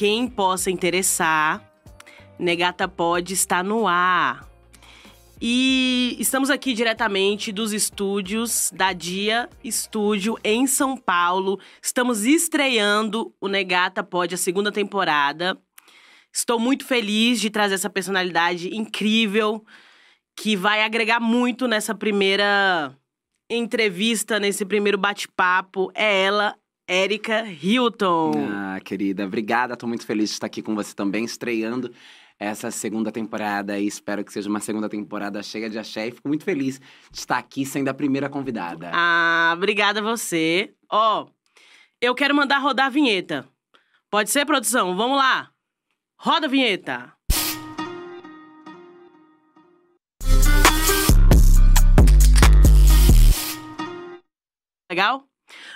quem possa interessar, Negata Pod está no ar. E estamos aqui diretamente dos estúdios da Dia Estúdio em São Paulo. Estamos estreando o Negata Pod, a segunda temporada. Estou muito feliz de trazer essa personalidade incrível que vai agregar muito nessa primeira entrevista, nesse primeiro bate-papo. É ela, Érica Hilton. Ah, querida, obrigada. Tô muito feliz de estar aqui com você também, estreando essa segunda temporada e espero que seja uma segunda temporada cheia de axé e fico muito feliz de estar aqui sendo a primeira convidada. Ah, obrigada a você. Ó, eu quero mandar rodar a vinheta. Pode ser, produção? Vamos lá. Roda a vinheta. Legal?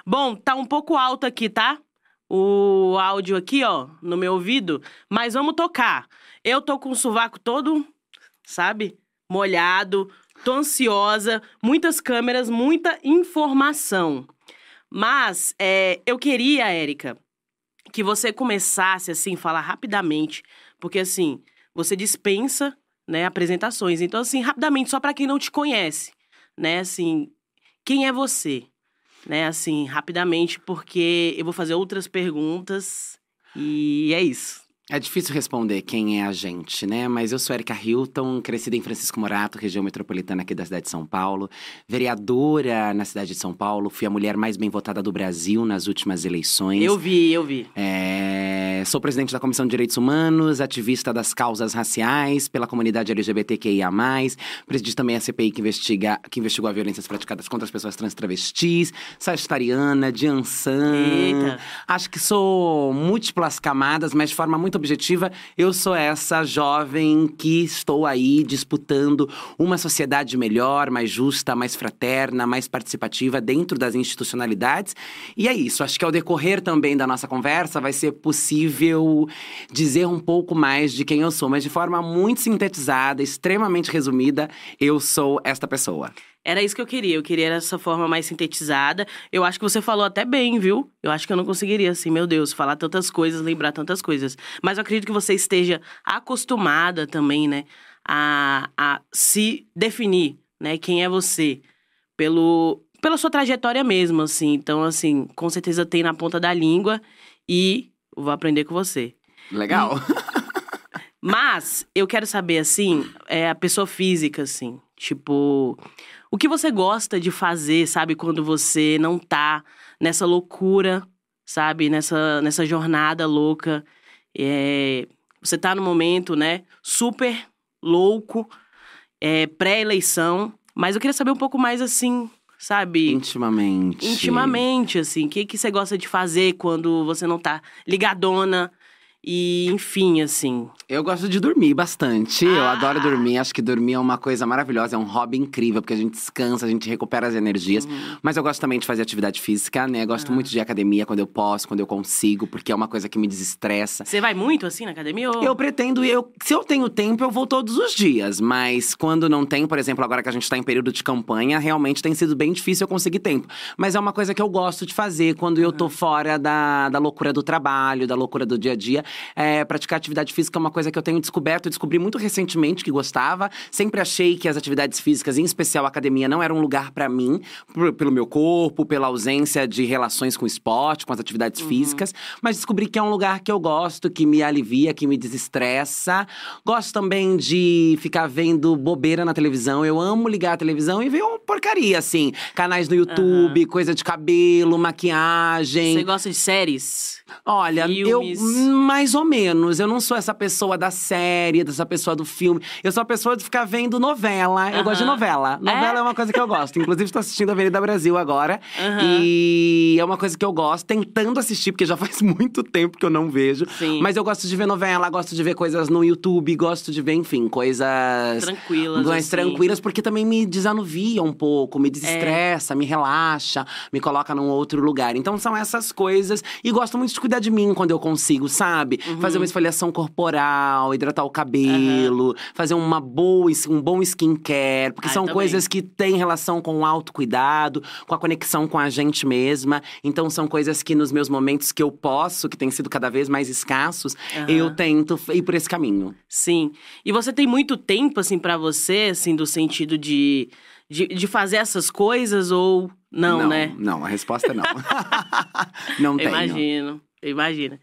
Bom, tá um pouco alto aqui, tá? O áudio aqui, ó, no meu ouvido, mas vamos tocar. Eu tô com o sovaco todo, sabe? Molhado, tô ansiosa, muitas câmeras, muita informação. Mas é, eu queria, Érica, que você começasse assim, falar rapidamente, porque assim, você dispensa, né, apresentações. Então assim, rapidamente, só para quem não te conhece, né, assim, quem é você? Né, assim, rapidamente, porque eu vou fazer outras perguntas e é isso. É difícil responder quem é a gente, né? Mas eu sou Erika Hilton, crescida em Francisco Morato, região metropolitana aqui da cidade de São Paulo. Vereadora na cidade de São Paulo, fui a mulher mais bem votada do Brasil nas últimas eleições. Eu vi, eu vi. É, Sou presidente da Comissão de Direitos Humanos, ativista das causas raciais pela comunidade LGBTQIA+. Presidi também a CPI que, investiga, que investigou as violências praticadas contra as pessoas trans travestis. Sagitariana, de Ansan. Eita. Acho que sou múltiplas camadas, mas de forma muito objetiva, eu sou essa jovem que estou aí disputando uma sociedade melhor, mais justa, mais fraterna, mais participativa dentro das institucionalidades. E é isso. Acho que ao decorrer também da nossa conversa vai ser possível dizer um pouco mais de quem eu sou, mas de forma muito sintetizada, extremamente resumida, eu sou esta pessoa. Era isso que eu queria. Eu queria essa forma mais sintetizada. Eu acho que você falou até bem, viu? Eu acho que eu não conseguiria, assim, meu Deus, falar tantas coisas, lembrar tantas coisas. Mas eu acredito que você esteja acostumada também, né? A, a se definir, né? Quem é você. Pelo, pela sua trajetória mesmo, assim. Então, assim, com certeza tem na ponta da língua. E vou aprender com você. Legal? Mas eu quero saber, assim, é a pessoa física, assim. Tipo, o que você gosta de fazer, sabe, quando você não tá nessa loucura, sabe, nessa, nessa jornada louca. É, você tá no momento, né, super louco, é, pré-eleição. Mas eu queria saber um pouco mais, assim, sabe? Intimamente. Intimamente, assim. O que, que você gosta de fazer quando você não tá ligadona? E, enfim, assim. Eu gosto de dormir bastante. Eu Ah. adoro dormir. Acho que dormir é uma coisa maravilhosa, é um hobby incrível, porque a gente descansa, a gente recupera as energias. Uhum. Mas eu gosto também de fazer atividade física, né? Eu gosto muito de academia quando eu posso, quando eu consigo, porque é uma coisa que me desestressa. Você vai muito, assim, na academia? Ou... Eu pretendo, eu, se eu tenho tempo, eu vou todos os dias. Mas quando não tem, por exemplo, agora que a gente tá em período de campanha, realmente tem sido bem difícil eu conseguir tempo. Mas é uma coisa que eu gosto de fazer quando eu tô fora da, da loucura do trabalho, da loucura do dia a dia. É, praticar atividade física é uma coisa que eu tenho descoberto, eu descobri muito recentemente que gostava. Sempre achei que as atividades físicas, em especial a academia, não era um lugar pra mim, por- pelo meu corpo, pela ausência de relações com o esporte, com as atividades físicas. Mas descobri que é um lugar que eu gosto, que me alivia, que me desestressa. Gosto também de ficar vendo bobeira na televisão. Eu amo ligar a televisão e ver uma porcaria, assim. Canais no YouTube, coisa de cabelo, maquiagem. Você gosta de séries? Olha, Filmes. eu mais mais ou menos. Eu não sou essa pessoa da série, dessa pessoa do filme. Eu sou a pessoa de ficar vendo novela. Eu gosto de novela. Novela É? é? uma coisa que eu gosto. Inclusive, estou assistindo Avenida Brasil agora. E é uma coisa que eu gosto, tentando assistir, porque já faz muito tempo que eu não vejo. Sim. Mas eu gosto de ver novela, gosto de ver coisas no YouTube, gosto de ver, enfim, coisas Tranquilas, mais assim. tranquilas, porque também me desanuvia um pouco, me desestressa, me relaxa, me coloca num outro lugar. Então são essas coisas. E gosto muito de cuidar de mim quando eu consigo, sabe? Uhum. Fazer uma esfoliação corporal, hidratar o cabelo, fazer uma boa, um bom skincare, porque Ah, são também. coisas que têm relação com o autocuidado, com a conexão com a gente mesma. Então são coisas que nos meus momentos que eu posso, que têm sido cada vez mais escassos, Aham. eu tento ir por esse caminho. Sim. E você tem muito tempo, assim, pra você, assim, do sentido de, de, de fazer essas coisas ou não, né? Não, a resposta é não. não Eu tenho. imagino, eu imagino.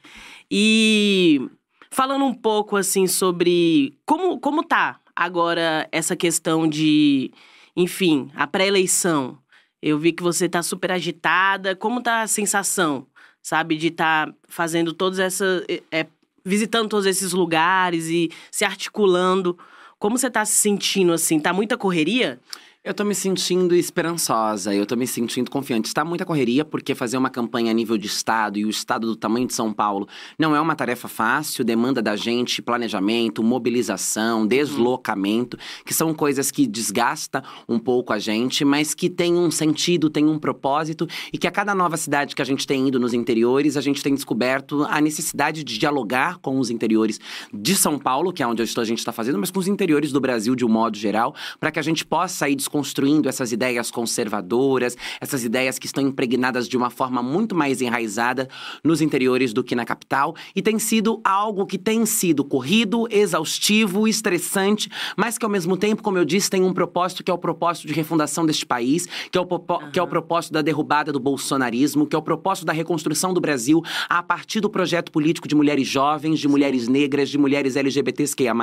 E falando um pouco, assim, sobre como, como tá agora essa questão de, enfim, a pré-eleição. Eu vi que você tá super agitada. Como tá a sensação, sabe, de estar tá fazendo todas essas. É, visitando todos esses lugares e se articulando. Como você tá se sentindo, assim? Tá muita correria? Eu tô me sentindo esperançosa, eu tô me sentindo confiante. Está muita correria, porque fazer uma campanha a nível de estado e o estado do tamanho de São Paulo não é uma tarefa fácil, demanda da gente planejamento, mobilização, deslocamento, que são coisas que desgasta um pouco a gente, mas que tem um sentido, tem um propósito e que a cada nova cidade que a gente tem ido nos interiores, a gente tem descoberto a necessidade de dialogar com os interiores de São Paulo, que é onde a gente está fazendo, mas com os interiores do Brasil de um modo geral, para que a gente possa ir desconstruindo essas ideias conservadoras, essas ideias que estão impregnadas de uma forma muito mais enraizada nos interiores do que na capital. E tem sido algo que tem sido corrido, exaustivo, estressante, mas que ao mesmo tempo, como eu disse, tem um propósito que é o propósito de refundação deste país, que é o, popo- que é o propósito da derrubada do bolsonarismo, que é o propósito da reconstrução do Brasil a partir do projeto político de mulheres jovens, de mulheres negras, de mulheres LGBTQIA+,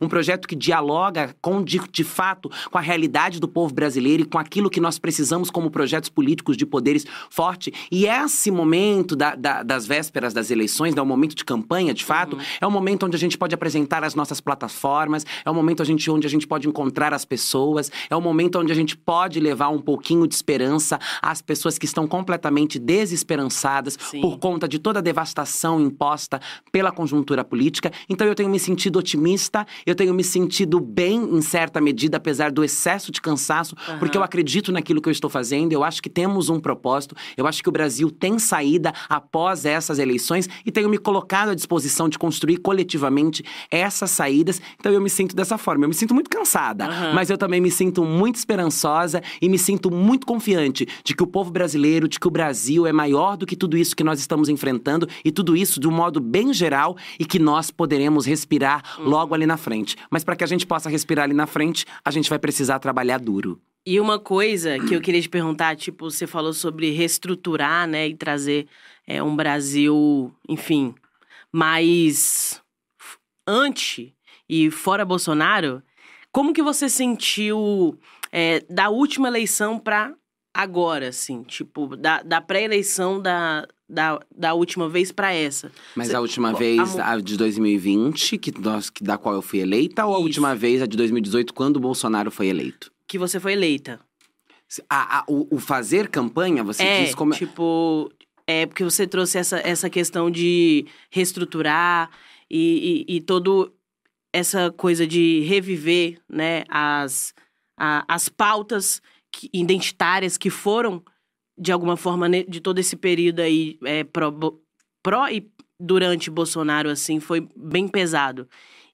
um projeto que dialoga com, de, de fato, com a realidade do povo brasileiro e com aquilo que nós precisamos como projetos políticos de poderes forte. E esse momento da- da- das vésperas das eleições, né, o momento de campanha, de fato, é um momento onde a gente pode apresentar as nossas plataformas, é um momento a gente- onde a gente pode encontrar as pessoas, é um momento onde a gente pode levar um pouquinho de esperança às pessoas que estão completamente desesperançadas Sim. por conta de toda a devastação imposta pela conjuntura política. Então eu tenho me sentido otimista, eu tenho me sentido bem em certa medida, apesar do excesso de cansaço, Aham. porque eu acredito naquilo que eu estou fazendo, eu acho que temos um propósito, eu acho que o Brasil tem saída após essas eleições e tenho me colocado à disposição de construir coletivamente essas saídas. Então eu me sinto dessa forma. Eu me sinto muito cansada, Aham. mas eu também me sinto muito esperançosa e me sinto muito confiante de que o povo brasileiro, de que o Brasil é maior do que tudo isso que nós estamos enfrentando e tudo isso de um modo bem geral e que nós poderemos respirar logo ali na frente. Mas para que a gente possa respirar ali na frente, a gente vai precisar trabalhar duro. E uma coisa que eu queria te perguntar, tipo, você falou sobre reestruturar, né, e trazer é, um Brasil, enfim, mais anti e fora Bolsonaro. Como que você sentiu é, da última eleição pra agora, assim, tipo, da, da pré-eleição da, da, da última vez pra essa? Mas Cê- a última a vez, mu- a de 2020, que nós, que- da qual eu fui eleita, ou a Isso. última vez, a de 2018, quando o Bolsonaro foi eleito? Que você foi eleita. A- a- o, o fazer campanha, você é, diz como. tipo, é porque você trouxe essa, essa questão de reestruturar e, e, e todo essa coisa de reviver, né, as, a- as pautas que- identitárias que foram, de alguma forma, de todo esse período aí, é, pró, pró e durante Bolsonaro, assim, foi bem pesado.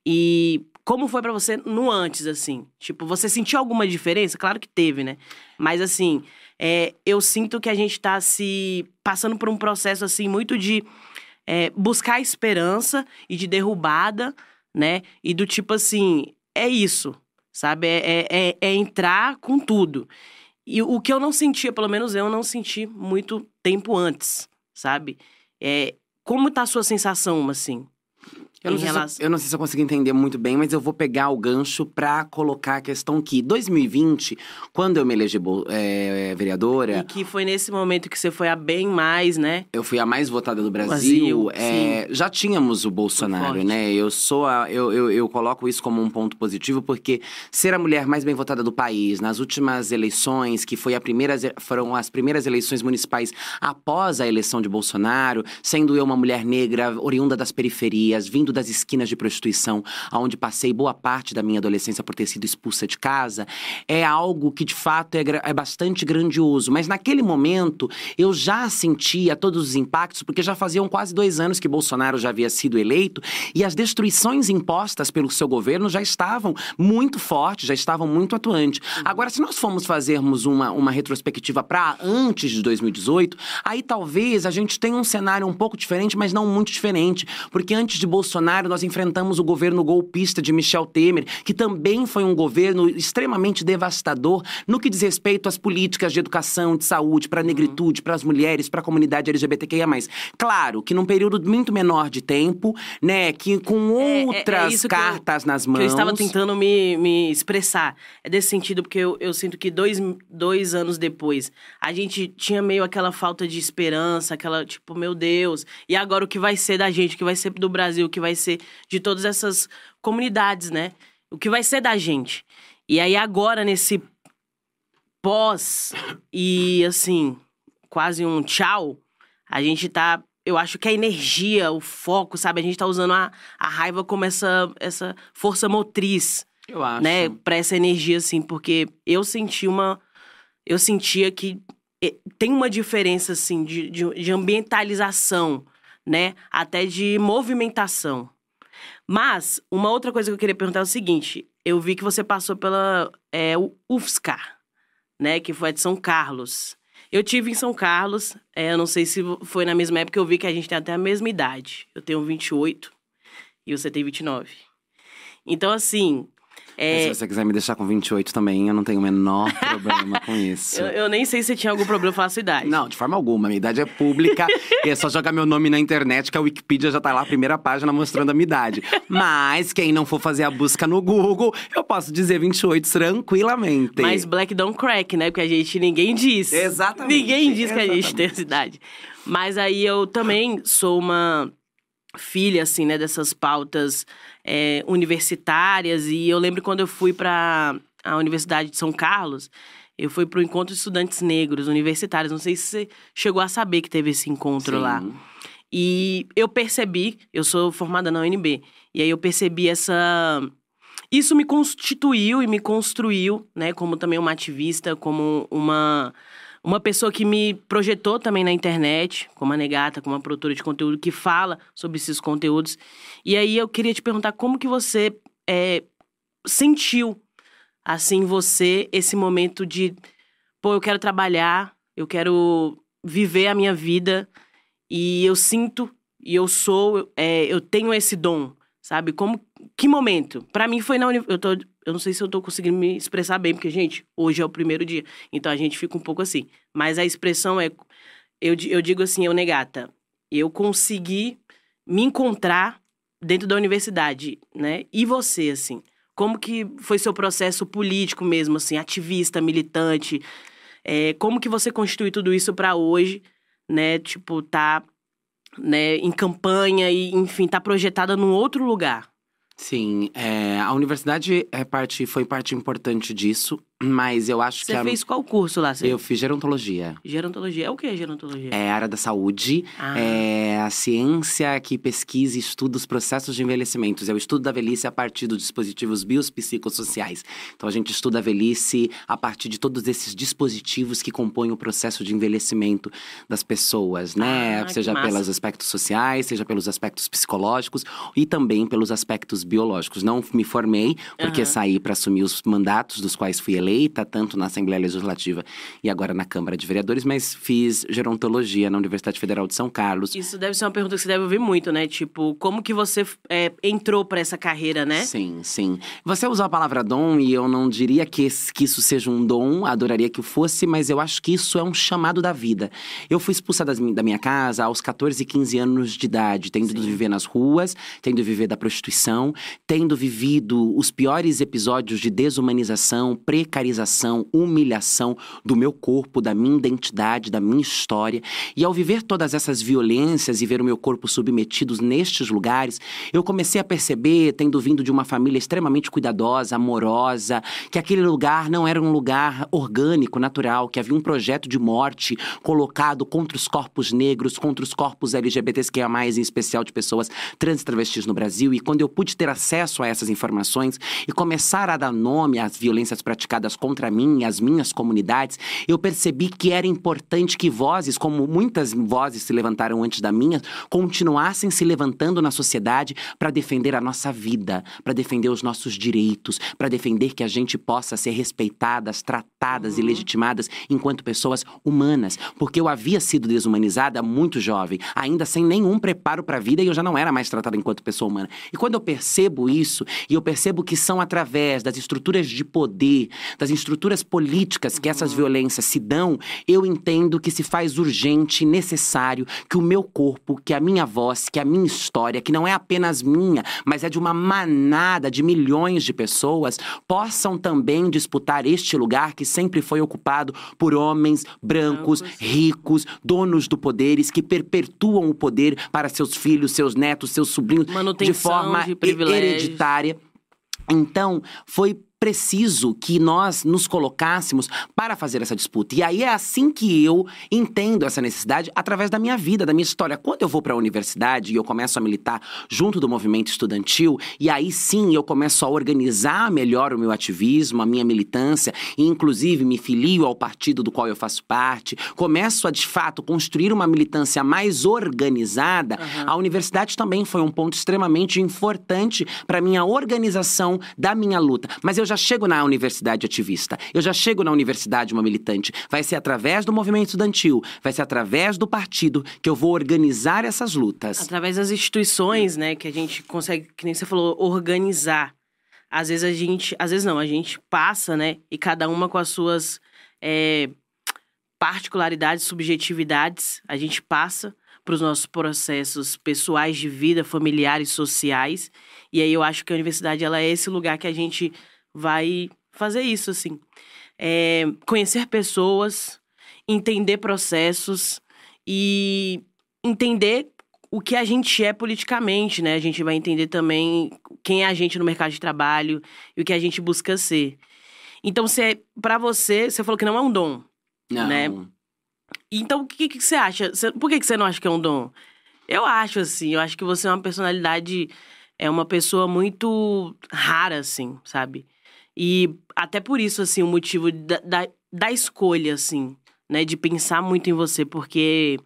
E como foi pra você no antes, assim? Tipo, você sentiu alguma diferença? Claro que teve, né? Mas, assim, é, eu sinto que a gente tá se passando por um processo, assim, muito de é, buscar esperança e de derrubada, né? E do tipo assim, é isso, sabe? É, é, é- é entrar com tudo. E o que eu não sentia, pelo menos eu não senti muito tempo antes, sabe? É, como tá a sua sensação, assim? Eu não, sei se eu- relação- não sei se eu consigo entender muito bem, mas eu vou pegar o gancho pra colocar a questão que 2020, quando eu me elegi é, vereadora, E que foi nesse momento que você foi a bem mais, né? eu fui a mais votada do Brasil. Brasil, é, já tínhamos o Bolsonaro, né? Eu sou a, eu, eu, eu coloco isso como um ponto positivo, porque ser a mulher mais bem votada do país nas últimas eleições, que foi a primeira, foram as primeiras eleições municipais após a eleição de Bolsonaro, sendo eu uma mulher negra, oriunda das periferias, vindo das esquinas de prostituição, aonde passei boa parte da minha adolescência por ter sido expulsa de casa, é algo que de fato é, é bastante grandioso. Mas naquele momento eu já sentia todos os impactos, porque já faziam quase dois anos que Bolsonaro já havia sido eleito e as destruições impostas pelo seu governo já estavam muito fortes, já estavam muito atuantes. Agora, se nós formos fazermos uma, uma retrospectiva para antes de 2018, aí talvez a gente tenha um cenário um pouco diferente, mas não muito diferente. Porque antes de Bolsonaro, nós enfrentamos o governo golpista de Michel Temer, que também foi um governo extremamente devastador no que diz respeito às políticas de educação, de saúde, para a negritude, para as mulheres, para a comunidade LGBTQIA. Claro que num período muito menor de tempo, né, que com É, é- é outras isso que eu- cartas nas Que mãos. eu estava tentando me, me expressar. É desse sentido, porque eu, eu sinto que dois, dois anos depois, a gente tinha meio aquela falta de esperança, aquela, tipo, meu Deus, e agora o que vai ser da gente, o que vai ser do Brasil, o que vai ser de todas essas comunidades, né? O que vai ser da gente. E aí agora, nesse pós e, assim, quase um tchau, a gente tá. Eu acho que a energia, o foco, sabe? A gente tá usando a, a raiva como essa, essa força motriz, Eu acho. né? Pra essa energia, assim, porque eu senti uma. Eu sentia que eh, tem uma diferença, assim, de, de, de ambientalização, né? Até de movimentação. Mas, uma outra coisa que eu queria perguntar é o seguinte: eu vi que você passou pela é, UFSCar, né? Que foi a de São Carlos. Eu tive em São Carlos, é, eu não sei se foi na mesma época, eu vi que a gente tem até a mesma idade. Eu tenho 28 e você tem 29. Então, assim. É, Se você quiser me deixar com 28 também, eu não tenho o menor problema com isso. eu, eu nem sei se você tinha algum problema com a sua idade. Não, de forma alguma. Minha idade é pública. é só jogar meu nome na internet, que a Wikipedia já tá lá, a primeira página, mostrando a minha idade. Mas quem não for fazer a busca no Google, eu posso dizer 28 tranquilamente. Mas Black don't crack, né? Porque a gente, ninguém diz. Exatamente, Ninguém diz que a gente exatamente. tem essa idade. Mas aí eu também sou uma filha, assim, né? Dessas pautas é, universitárias. E eu lembro quando eu fui para a Universidade de São Carlos, eu fui para o Encontro de Estudantes Negros Universitários. Não sei se você chegou a saber que teve esse encontro Sim. lá. E eu percebi, eu sou formada na UNB, e aí eu percebi essa. Isso me constituiu e me construiu, né, como também uma ativista, como uma, uma pessoa que me projetou também na internet, como a Negata, como uma produtora de conteúdo que fala sobre esses conteúdos. E aí eu queria te perguntar como que você é, sentiu, assim, você, esse momento de, pô, eu quero trabalhar, eu quero viver a minha vida e eu sinto e eu sou, é, eu tenho esse dom, sabe? Como, que momento? Pra mim foi na eu tô, eu não sei se eu tô conseguindo me expressar bem, porque gente, hoje é o primeiro dia, então a gente fica um pouco assim. Mas a expressão é, eu, eu digo assim, eu negata, eu consegui me encontrar dentro da universidade, né? E você, assim, como que foi seu processo político mesmo, assim, ativista, militante? É, como que você constitui tudo isso pra hoje, né? Tipo, tá né, em campanha e, enfim, tá projetada num outro lugar. Sim, é, a universidade é parte, foi parte importante disso, mas eu acho Você que a- fez qual curso lá? Você... eu fiz gerontologia. Gerontologia. É o que é gerontologia? É a área da saúde, Ah. é a ciência que pesquisa e estuda os processos de envelhecimentos. É o estudo da velhice a partir dos dispositivos biopsicossociais. Então a gente estuda a velhice a partir de todos esses dispositivos que compõem o processo de envelhecimento das pessoas, né? Ah, seja pelos aspectos sociais, seja pelos aspectos psicológicos e também pelos aspectos biológicos. Não me formei porque Aham. saí para assumir os mandatos dos quais fui eleita. Eleita, tanto na Assembleia Legislativa e agora na Câmara de Vereadores, mas fiz gerontologia na Universidade Federal de São Carlos. Isso deve ser uma pergunta que você deve ouvir muito, né? Tipo, como que você é, entrou pra essa carreira, né? Sim, sim. Você usou a palavra dom e eu não diria que, esse- que isso seja um dom, adoraria que fosse, mas eu acho que isso é um chamado da vida. Eu fui expulsa das da minha casa aos 14 e 15 anos de idade, tendo de viver nas ruas, tendo de viver da prostituição, tendo vivido os piores episódios de desumanização, precarização, humilhação do meu corpo, da minha identidade, da minha história. E ao viver todas essas violências e ver o meu corpo submetidos nestes lugares, eu comecei a perceber, tendo vindo de uma família extremamente cuidadosa, amorosa, que aquele lugar não era um lugar orgânico, natural, que havia um projeto de morte colocado contra os corpos negros, contra os corpos LGBTs, que é mais em especial de pessoas trans e travestis no Brasil. E quando eu pude ter acesso a essas informações e começar a dar nome às violências praticadas contra mim e as minhas comunidades, eu percebi que era importante que vozes, como muitas vozes se levantaram antes da minha, continuassem se levantando na sociedade para defender a nossa vida, para defender os nossos direitos, para defender que a gente possa ser respeitadas, tratadas e legitimadas enquanto pessoas humanas. Porque eu havia sido desumanizada muito jovem, ainda sem nenhum preparo para a vida e eu já não era mais tratada enquanto pessoa humana. E quando eu percebo isso, e eu percebo que são através das estruturas de poder, das estruturas políticas que essas violências se dão, eu entendo que se faz urgente e necessário que o meu corpo, que a minha voz, que a minha história, que não é apenas minha, mas é de uma manada de milhões de pessoas, possam também disputar este lugar que sempre foi ocupado por homens brancos, ricos, donos do poderes, que perpetuam o poder para seus filhos, seus netos, seus sobrinhos, de Manutenção forma de hereditária. Então, foi preciso que nós nos colocássemos para fazer essa disputa. E aí é assim que eu entendo essa necessidade através da minha vida, da minha história. Quando eu vou para a universidade e eu começo a militar junto do movimento estudantil, e aí sim eu começo a organizar melhor o meu ativismo, a minha militância, e inclusive me filio ao partido do qual eu faço parte, começo a de fato construir uma militância mais organizada, a universidade também foi um ponto extremamente importante para minha organização da minha luta. Mas eu já chego na universidade ativista, eu já chego na universidade uma militante. Vai ser através do movimento estudantil, vai ser através do partido que eu vou organizar essas lutas. Através das instituições, né, que a gente consegue, que nem você falou, organizar. Às vezes a gente, às vezes não, a gente passa, né, e cada uma com as suas é, particularidades, subjetividades, a gente passa para os nossos processos pessoais de vida, familiares, sociais. E aí eu acho que a universidade ela é esse lugar que a gente vai fazer isso, assim. É, conhecer pessoas, entender processos e entender o que a gente é politicamente, né? A gente vai entender também quem é a gente no mercado de trabalho e o que a gente busca ser. Então, você, para você, você falou que não é um dom. Não. né? Então, o que, que você acha? Por que, que você não acha que é um dom? Eu acho, assim. Eu acho que você é uma personalidade... É uma pessoa muito rara, assim, sabe? E até por isso, assim, o motivo da, da, da escolha, assim, né? De pensar muito em você. Porque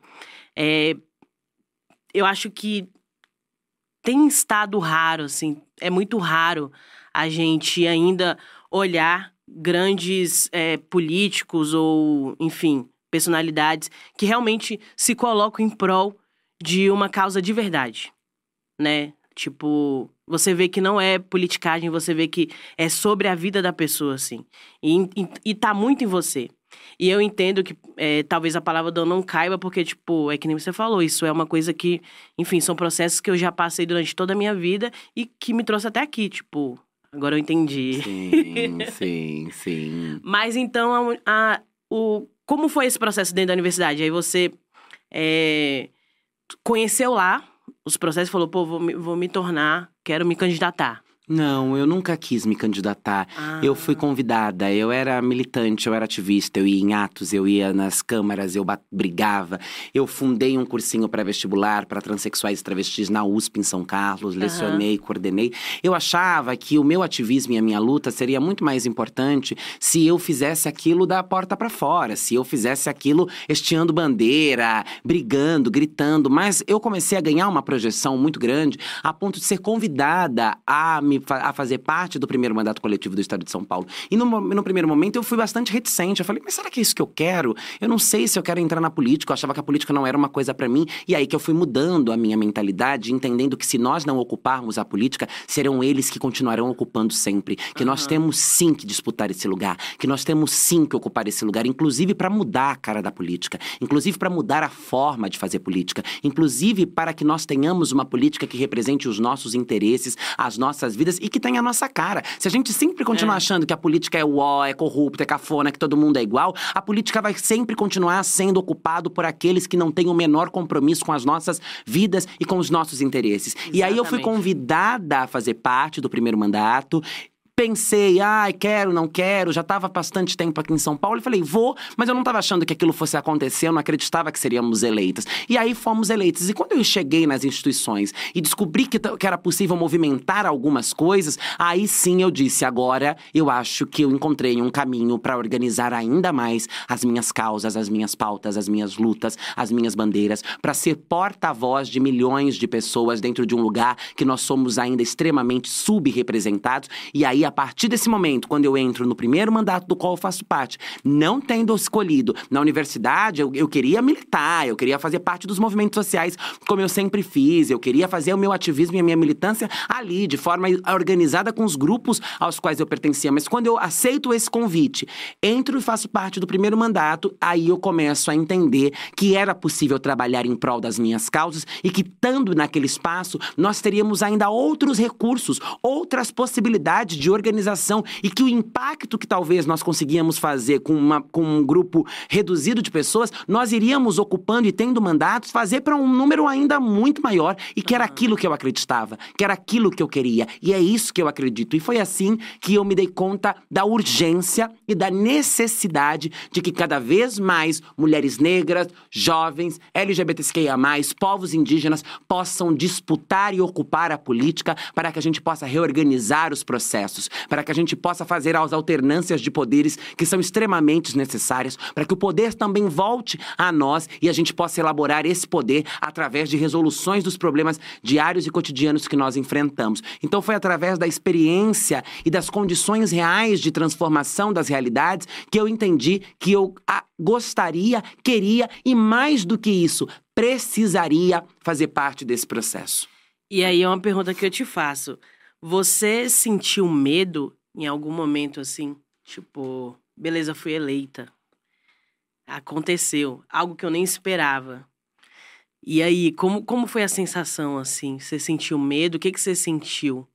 é, eu acho que tem estado raro, assim. É muito raro a gente ainda olhar grandes é, políticos ou, enfim, personalidades que realmente se colocam em prol de uma causa de verdade, né? Tipo, você vê que não é politicagem, você vê que é sobre a vida da pessoa, assim. E, e, e tá muito em você. E eu entendo que é, talvez a palavra dom não caiba, porque, tipo, é que nem você falou, isso é uma coisa que, enfim, são processos que eu já passei durante toda a minha vida e que me trouxe até aqui, tipo, agora eu entendi. Sim, sim, sim. Mas então, a, a- o, como foi esse processo dentro da universidade? Aí você é, conheceu lá os processos e falou, pô, vou me, vou me tornar, quero me candidatar. Não, eu nunca quis me candidatar. Ah. Eu fui convidada, eu era militante, eu era ativista, eu ia em atos, eu ia nas câmaras, eu brigava. Eu fundei um cursinho pré-vestibular para transexuais e travestis na USP em São Carlos, lecionei, coordenei. Eu achava que o meu ativismo e a minha luta seria muito mais importante se eu fizesse aquilo da porta para fora, se eu fizesse aquilo estiando bandeira, brigando, gritando. Mas eu comecei a ganhar uma projeção muito grande a ponto de ser convidada a me, fa- a fazer parte do primeiro mandato coletivo do Estado de São Paulo. E no, no primeiro momento eu fui bastante reticente. Eu falei, mas será que é isso que eu quero? Eu não sei se eu quero entrar na política. Eu achava que a política não era uma coisa pra mim. E aí que eu fui mudando a minha mentalidade, entendendo que se nós não ocuparmos a política, serão eles que continuarão ocupando sempre. Que nós temos sim que disputar esse lugar. Que nós temos sim que ocupar esse lugar, inclusive para mudar a cara da política, inclusive para mudar a forma de fazer política, inclusive para que nós tenhamos uma política que represente os nossos interesses, as nossas vidas e que tenha a nossa cara. Se a gente sempre continuar É. achando que a política é uó, é corrupta, é cafona, que todo mundo é igual, a política vai sempre continuar sendo ocupado por aqueles que não têm o menor compromisso com as nossas vidas e com os nossos interesses. E aí eu fui Exatamente. convidada a fazer parte do primeiro mandato. Pensei, ai, quero, não quero, já estava bastante tempo aqui em São Paulo e falei, vou, mas eu não estava achando que aquilo fosse acontecer, eu não acreditava que seríamos eleitas. E aí fomos eleitas. E quando eu cheguei nas instituições e descobri que, que era possível movimentar algumas coisas, aí sim eu disse, agora eu acho que eu encontrei um caminho para organizar ainda mais as minhas causas, as minhas pautas, as minhas lutas, as minhas bandeiras, para ser porta-voz de milhões de pessoas dentro de um lugar que nós somos ainda extremamente subrepresentados. E aí, a partir desse momento, quando eu entro no primeiro mandato do qual eu faço parte, não tendo escolhido na universidade, eu, eu queria militar, eu queria fazer parte dos movimentos sociais, como eu sempre fiz, eu queria fazer o meu ativismo e a minha militância ali, de forma organizada com os grupos aos quais eu pertencia. Mas quando eu aceito esse convite, entro e faço parte do primeiro mandato, aí eu começo a entender que era possível trabalhar em prol das minhas causas e que, estando naquele espaço, nós teríamos ainda outros recursos, outras possibilidades de organização e que o impacto que talvez nós conseguíamos fazer com, uma, com um grupo reduzido de pessoas, nós iríamos ocupando e tendo mandatos fazer para um número ainda muito maior e que era aquilo que eu acreditava, que era aquilo que eu queria. E é isso que eu acredito. E foi assim que eu me dei conta da urgência e da necessidade de que cada vez mais mulheres negras, jovens, LGBTQIA+, povos indígenas possam disputar e ocupar a política para que a gente possa reorganizar os processos, para que a gente possa fazer as alternâncias de poderes que são extremamente necessárias, para que o poder também volte a nós e a gente possa elaborar esse poder através de resoluções dos problemas diários e cotidianos que nós enfrentamos. Então foi através da experiência e das condições reais de transformação das realidades que eu entendi que eu ah, gostaria, queria e mais do que isso, precisaria fazer parte desse processo. E aí é uma pergunta que eu te faço. Você sentiu medo em algum momento assim? Tipo, beleza, fui eleita. Aconteceu. Algo que eu nem esperava. E aí, como, como foi a sensação assim? Você sentiu medo? O que, que você sentiu?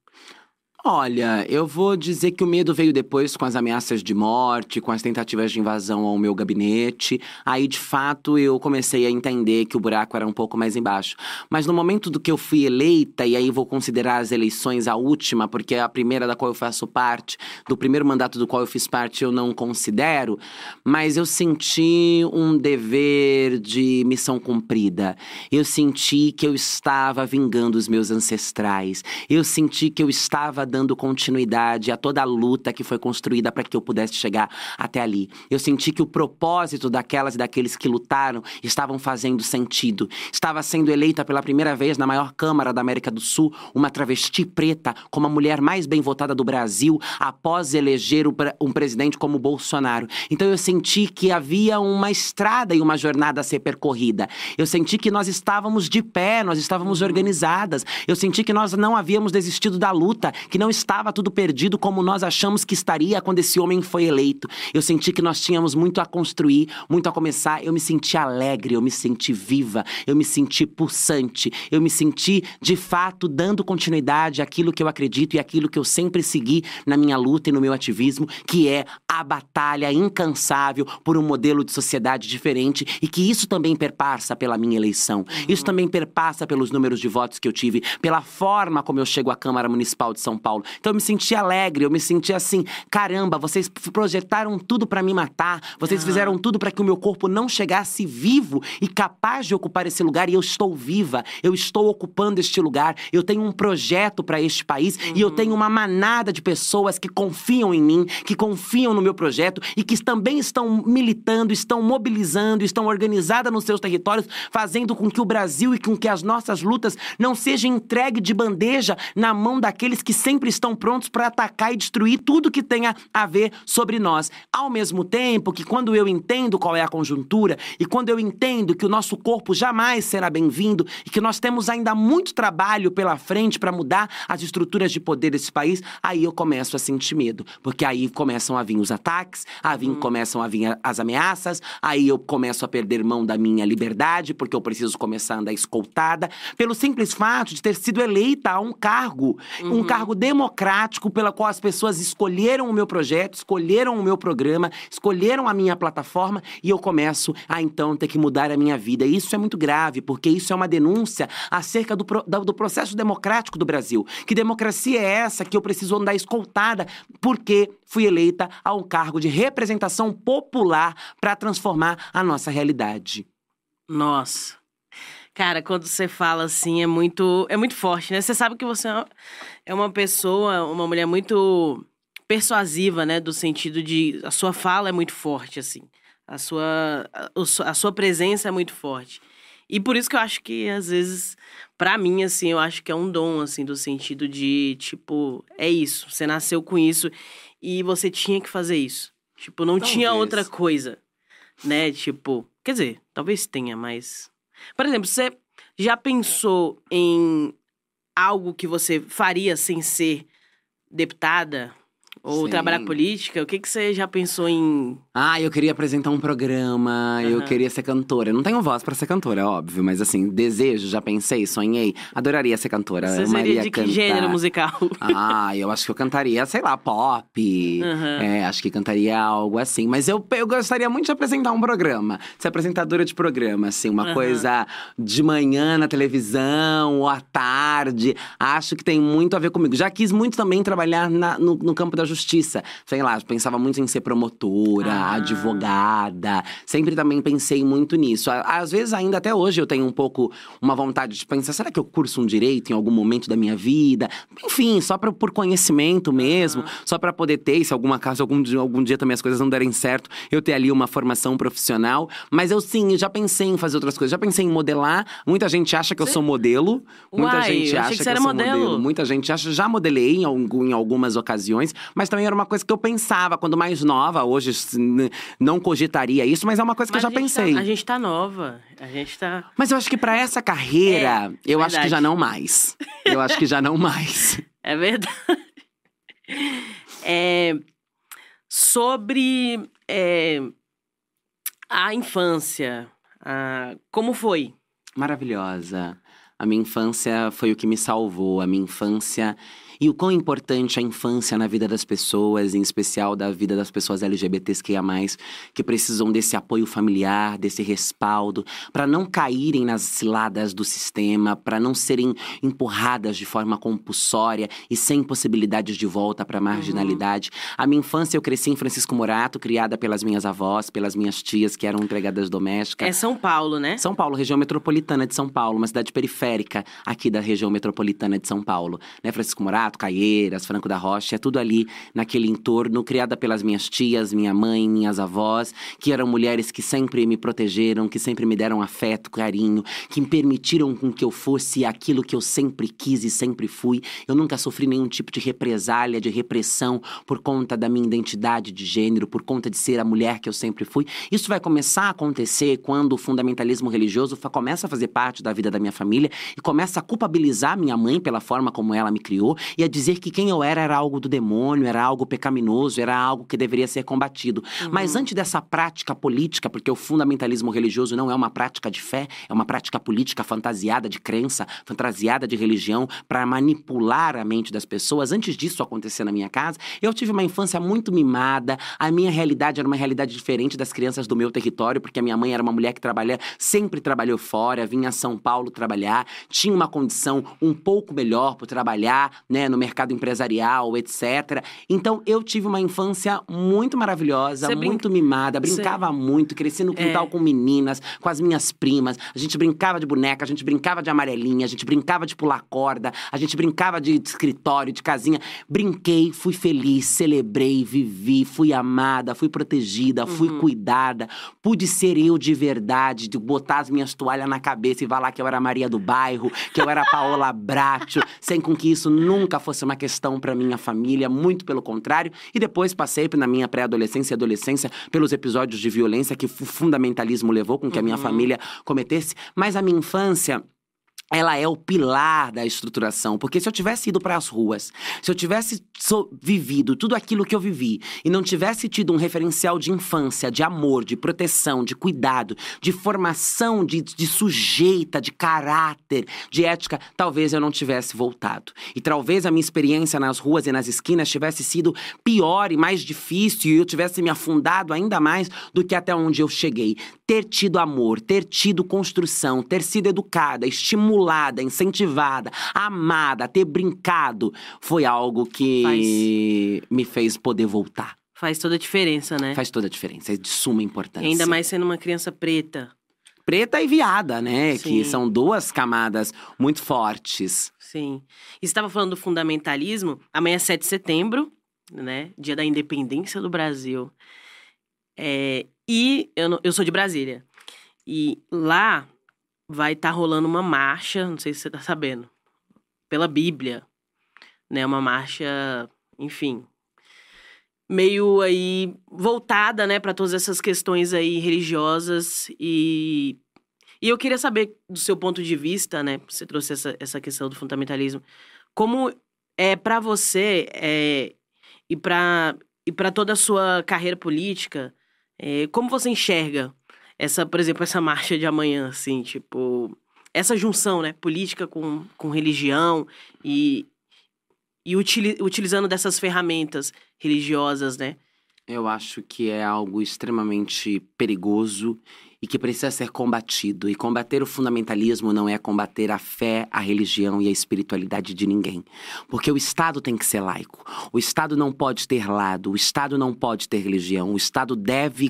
Olha, eu vou dizer que o medo veio depois com as ameaças de morte, com as tentativas de invasão ao meu gabinete. Aí, de fato, eu comecei a entender que o buraco era um pouco mais embaixo. Mas no momento do que eu fui eleita, e aí vou considerar as eleições a última, porque é a primeira da qual eu faço parte, do primeiro mandato do qual eu fiz parte, eu não considero, mas eu senti um dever de missão cumprida. Eu senti que eu estava vingando os meus ancestrais. Eu senti que eu estava dando continuidade a toda a luta que foi construída para que eu pudesse chegar até ali. Eu senti que o propósito daquelas e daqueles que lutaram estavam fazendo sentido. Estava sendo eleita pela primeira vez na maior Câmara da América do Sul uma travesti preta como a mulher mais bem votada do Brasil após eleger um presidente como Bolsonaro. Então eu senti que havia uma estrada e uma jornada a ser percorrida. Eu senti que nós estávamos de pé, nós estávamos organizadas. Eu senti que nós não havíamos desistido da luta, que não estava tudo perdido como nós achamos que estaria quando esse homem foi eleito. Eu senti que nós tínhamos muito a construir, muito a começar. Eu me senti alegre, eu me senti viva, eu me senti pulsante, eu me senti de fato dando continuidade àquilo que eu acredito e àquilo que eu sempre segui na minha luta e no meu ativismo, que é a batalha incansável por um modelo de sociedade diferente e que isso também perpassa pela minha eleição. Isso também perpassa pelos números de votos que eu tive, pela forma como eu chego à Câmara Municipal de São Paulo. Então eu me senti alegre, eu me senti assim, caramba, vocês projetaram tudo pra me matar, vocês Aham. fizeram tudo pra que o meu corpo não chegasse vivo e capaz de ocupar esse lugar e eu estou viva, eu estou ocupando este lugar, eu tenho um projeto pra este país e eu tenho uma manada de pessoas que confiam em mim, que confiam no meu projeto e que também estão militando, estão mobilizando, estão organizadas nos seus territórios, fazendo com que o Brasil e com que as nossas lutas não sejam entregues de bandeja na mão daqueles que sem sempre estão prontos para atacar e destruir tudo que tenha a ver sobre nós. Ao mesmo tempo que quando eu entendo qual é a conjuntura e quando eu entendo que o nosso corpo jamais será bem-vindo e que nós temos ainda muito trabalho pela frente para mudar as estruturas de poder desse país, aí eu começo a sentir medo, porque aí começam a vir os ataques, aí começam a vir as ameaças, aí eu começo a perder mão da minha liberdade, porque eu preciso começar a andar escoltada, pelo simples fato de ter sido eleita a um cargo, um cargo democrático pela qual as pessoas escolheram o meu projeto, escolheram o meu programa, escolheram a minha plataforma e eu começo a então ter que mudar a minha vida. E isso é muito grave, porque isso é uma denúncia acerca do, do processo democrático do Brasil. Que democracia é essa que eu preciso andar escoltada porque fui eleita a um cargo de representação popular para transformar a nossa realidade. Nossa. Cara, quando você fala assim, é muito, é muito forte, né? Você sabe que você é uma pessoa, uma mulher muito persuasiva, né? Do sentido de a sua fala é muito forte, assim. A sua, a, sua presença é muito forte. E por isso que eu acho que, às vezes, pra mim, assim, eu acho que é um dom, assim, do sentido de, tipo, é isso. Você nasceu com isso e você tinha que fazer isso. Tipo, não tinha Talvez. outra coisa, né? Tipo, quer dizer, talvez tenha, mas. Por exemplo, você já pensou em algo que você faria sem ser deputada? Ou Sim. trabalhar política? O que, que você já pensou em. Ah, eu queria apresentar um programa, eu Aham. queria ser cantora. Eu não tenho voz pra ser cantora, é óbvio, mas assim, desejo, já pensei, sonhei. Adoraria ser cantora. Você seria de que cantar. gênero musical? Ah, eu acho que eu cantaria, sei lá, pop. Aham. É, acho que cantaria algo assim. Mas eu, eu gostaria muito de apresentar um programa. Ser apresentadora de programa, assim. Uma Aham. coisa de manhã na televisão ou à tarde. Acho que tem muito a ver comigo. Já quis muito também trabalhar na- no, no campo da justiça. Sei lá, pensava muito em ser promotora, Ah. advogada. Sempre também pensei muito nisso. Às vezes, ainda até hoje, eu tenho um pouco uma vontade de pensar: será que eu curso um direito em algum momento da minha vida? Enfim, só pra, por conhecimento mesmo, só pra poder ter, se alguma caso algum dia, algum dia também as coisas não derem certo, eu ter ali uma formação profissional. Mas eu sim, já pensei em fazer outras coisas. Já pensei em modelar. Muita gente acha que eu sou modelo. Muita Uai, gente eu achei acha que que, eu era sou modelo. modelo. Muita gente acha, já modelei em, algum- em algumas ocasiões, mas também era uma coisa que eu pensava quando mais nova. Hoje não cogitaria isso, mas é uma coisa que Mas eu já tá- pensei. a gente tá nova. A gente tá. Mas eu acho que pra essa carreira, É, eu acho que verdade. já não mais. Eu acho que já não mais. É verdade. É, sobre é, a infância. a- como foi? Maravilhosa. A minha infância foi o que me salvou. A minha infância. E o quão importante a infância na vida das pessoas, em especial da vida das pessoas LGBTQIA, que precisam desse apoio familiar, desse respaldo, para não caírem nas ciladas do sistema, para não serem empurradas de forma compulsória e sem possibilidades de volta para a marginalidade. A minha infância eu cresci em Francisco Morato, criada pelas minhas avós, pelas minhas tias, que eram empregadas domésticas. É São Paulo, né? São Paulo, região metropolitana de São Paulo, uma cidade periférica aqui da região metropolitana de São Paulo. Né? Francisco Morato, Caieiras, Franco da Rocha, é tudo ali naquele entorno, criada pelas minhas tias, minha mãe, minhas avós, que eram mulheres que sempre me protegeram, que sempre me deram afeto, carinho, que me permitiram com que eu fosse aquilo que eu sempre quis e sempre fui. Eu nunca sofri nenhum tipo de represália, de repressão por conta da minha identidade de gênero, por conta de ser a mulher que eu sempre fui. Isso vai começar a acontecer quando o fundamentalismo religioso começa a fazer parte da vida da minha família e começa a culpabilizar minha mãe pela forma como ela me criou e a dizer que quem eu era era algo do demônio, era algo pecaminoso, era algo que deveria ser combatido. Mas antes dessa prática política, porque o fundamentalismo religioso não é uma prática de fé, é uma prática política fantasiada de crença, fantasiada de religião para manipular a mente das pessoas. Antes disso acontecer na minha casa, eu tive uma infância muito mimada. A minha realidade era uma realidade diferente das crianças do meu território, porque a minha mãe era uma mulher que trabalha, sempre trabalhou fora, vinha a São Paulo trabalhar, tinha uma condição um pouco melhor para trabalhar, né, no mercado empresarial, etc. Então eu tive uma infância muito maravilhosa, Você muito mimada, Você- brincava muito, cresci no quintal É. com meninas, com as minhas primas. A gente brincava de boneca, a gente brincava de amarelinha, a gente brincava de pular corda, a gente brincava de escritório, de casinha. Brinquei, fui feliz, celebrei, vivi, fui amada, fui protegida, fui Uhum. cuidada. Pude ser eu de verdade, de botar as minhas toalhas na cabeça e falar que eu era Maria do bairro, que eu era Paola Bracho, sem com que isso nunca fosse uma questão para minha família, muito pelo contrário. E depois passei na minha pré-adolescência e adolescência pelos episódios de violência que o fundamentalismo levou com que a minha família cometesse. Mas a minha infância ela é o pilar da estruturação. Porque se eu tivesse ido para as ruas, se eu tivesse so vivido tudo aquilo que eu vivi e não tivesse tido um referencial de infância, de amor, de proteção, de cuidado, de formação, de, de sujeita, de caráter, de ética, talvez eu não tivesse voltado. E talvez a minha experiência nas ruas e nas esquinas tivesse sido pior e mais difícil e eu tivesse me afundado ainda mais do que até onde eu cheguei. Ter tido amor, ter tido construção, ter sido educada, estimulada incentivada, amada, ter brincado, foi algo que Faz. me fez poder voltar. Faz toda a diferença, né? Faz toda a diferença, é de suma importância. E ainda mais sendo uma criança preta. Preta e viada, né? Sim. Que são duas camadas muito fortes. Sim. E estava falando do fundamentalismo. Amanhã é 7 de setembro, né? Dia da independência do Brasil. É, e eu, eu sou de Brasília. E lá vai estar tá rolando uma marcha, não sei se você tá sabendo, pela Bíblia, né? Uma marcha, enfim, meio aí voltada, né, para todas essas questões aí religiosas e e eu queria saber do seu ponto de vista, né? Você trouxe essa, essa questão do fundamentalismo, como é para você é, e para e para toda a sua carreira política, é, como você enxerga essa, por exemplo, essa marcha de amanhã, assim, tipo, essa junção, né, política com, com religião e, e utilizando dessas ferramentas religiosas, né? Eu acho que é algo extremamente perigoso e que precisa ser combatido. E combater o fundamentalismo não é combater a fé, a religião e a espiritualidade de ninguém. Porque o Estado tem que ser laico. O Estado não pode ter lado, o Estado não pode ter religião. O Estado deve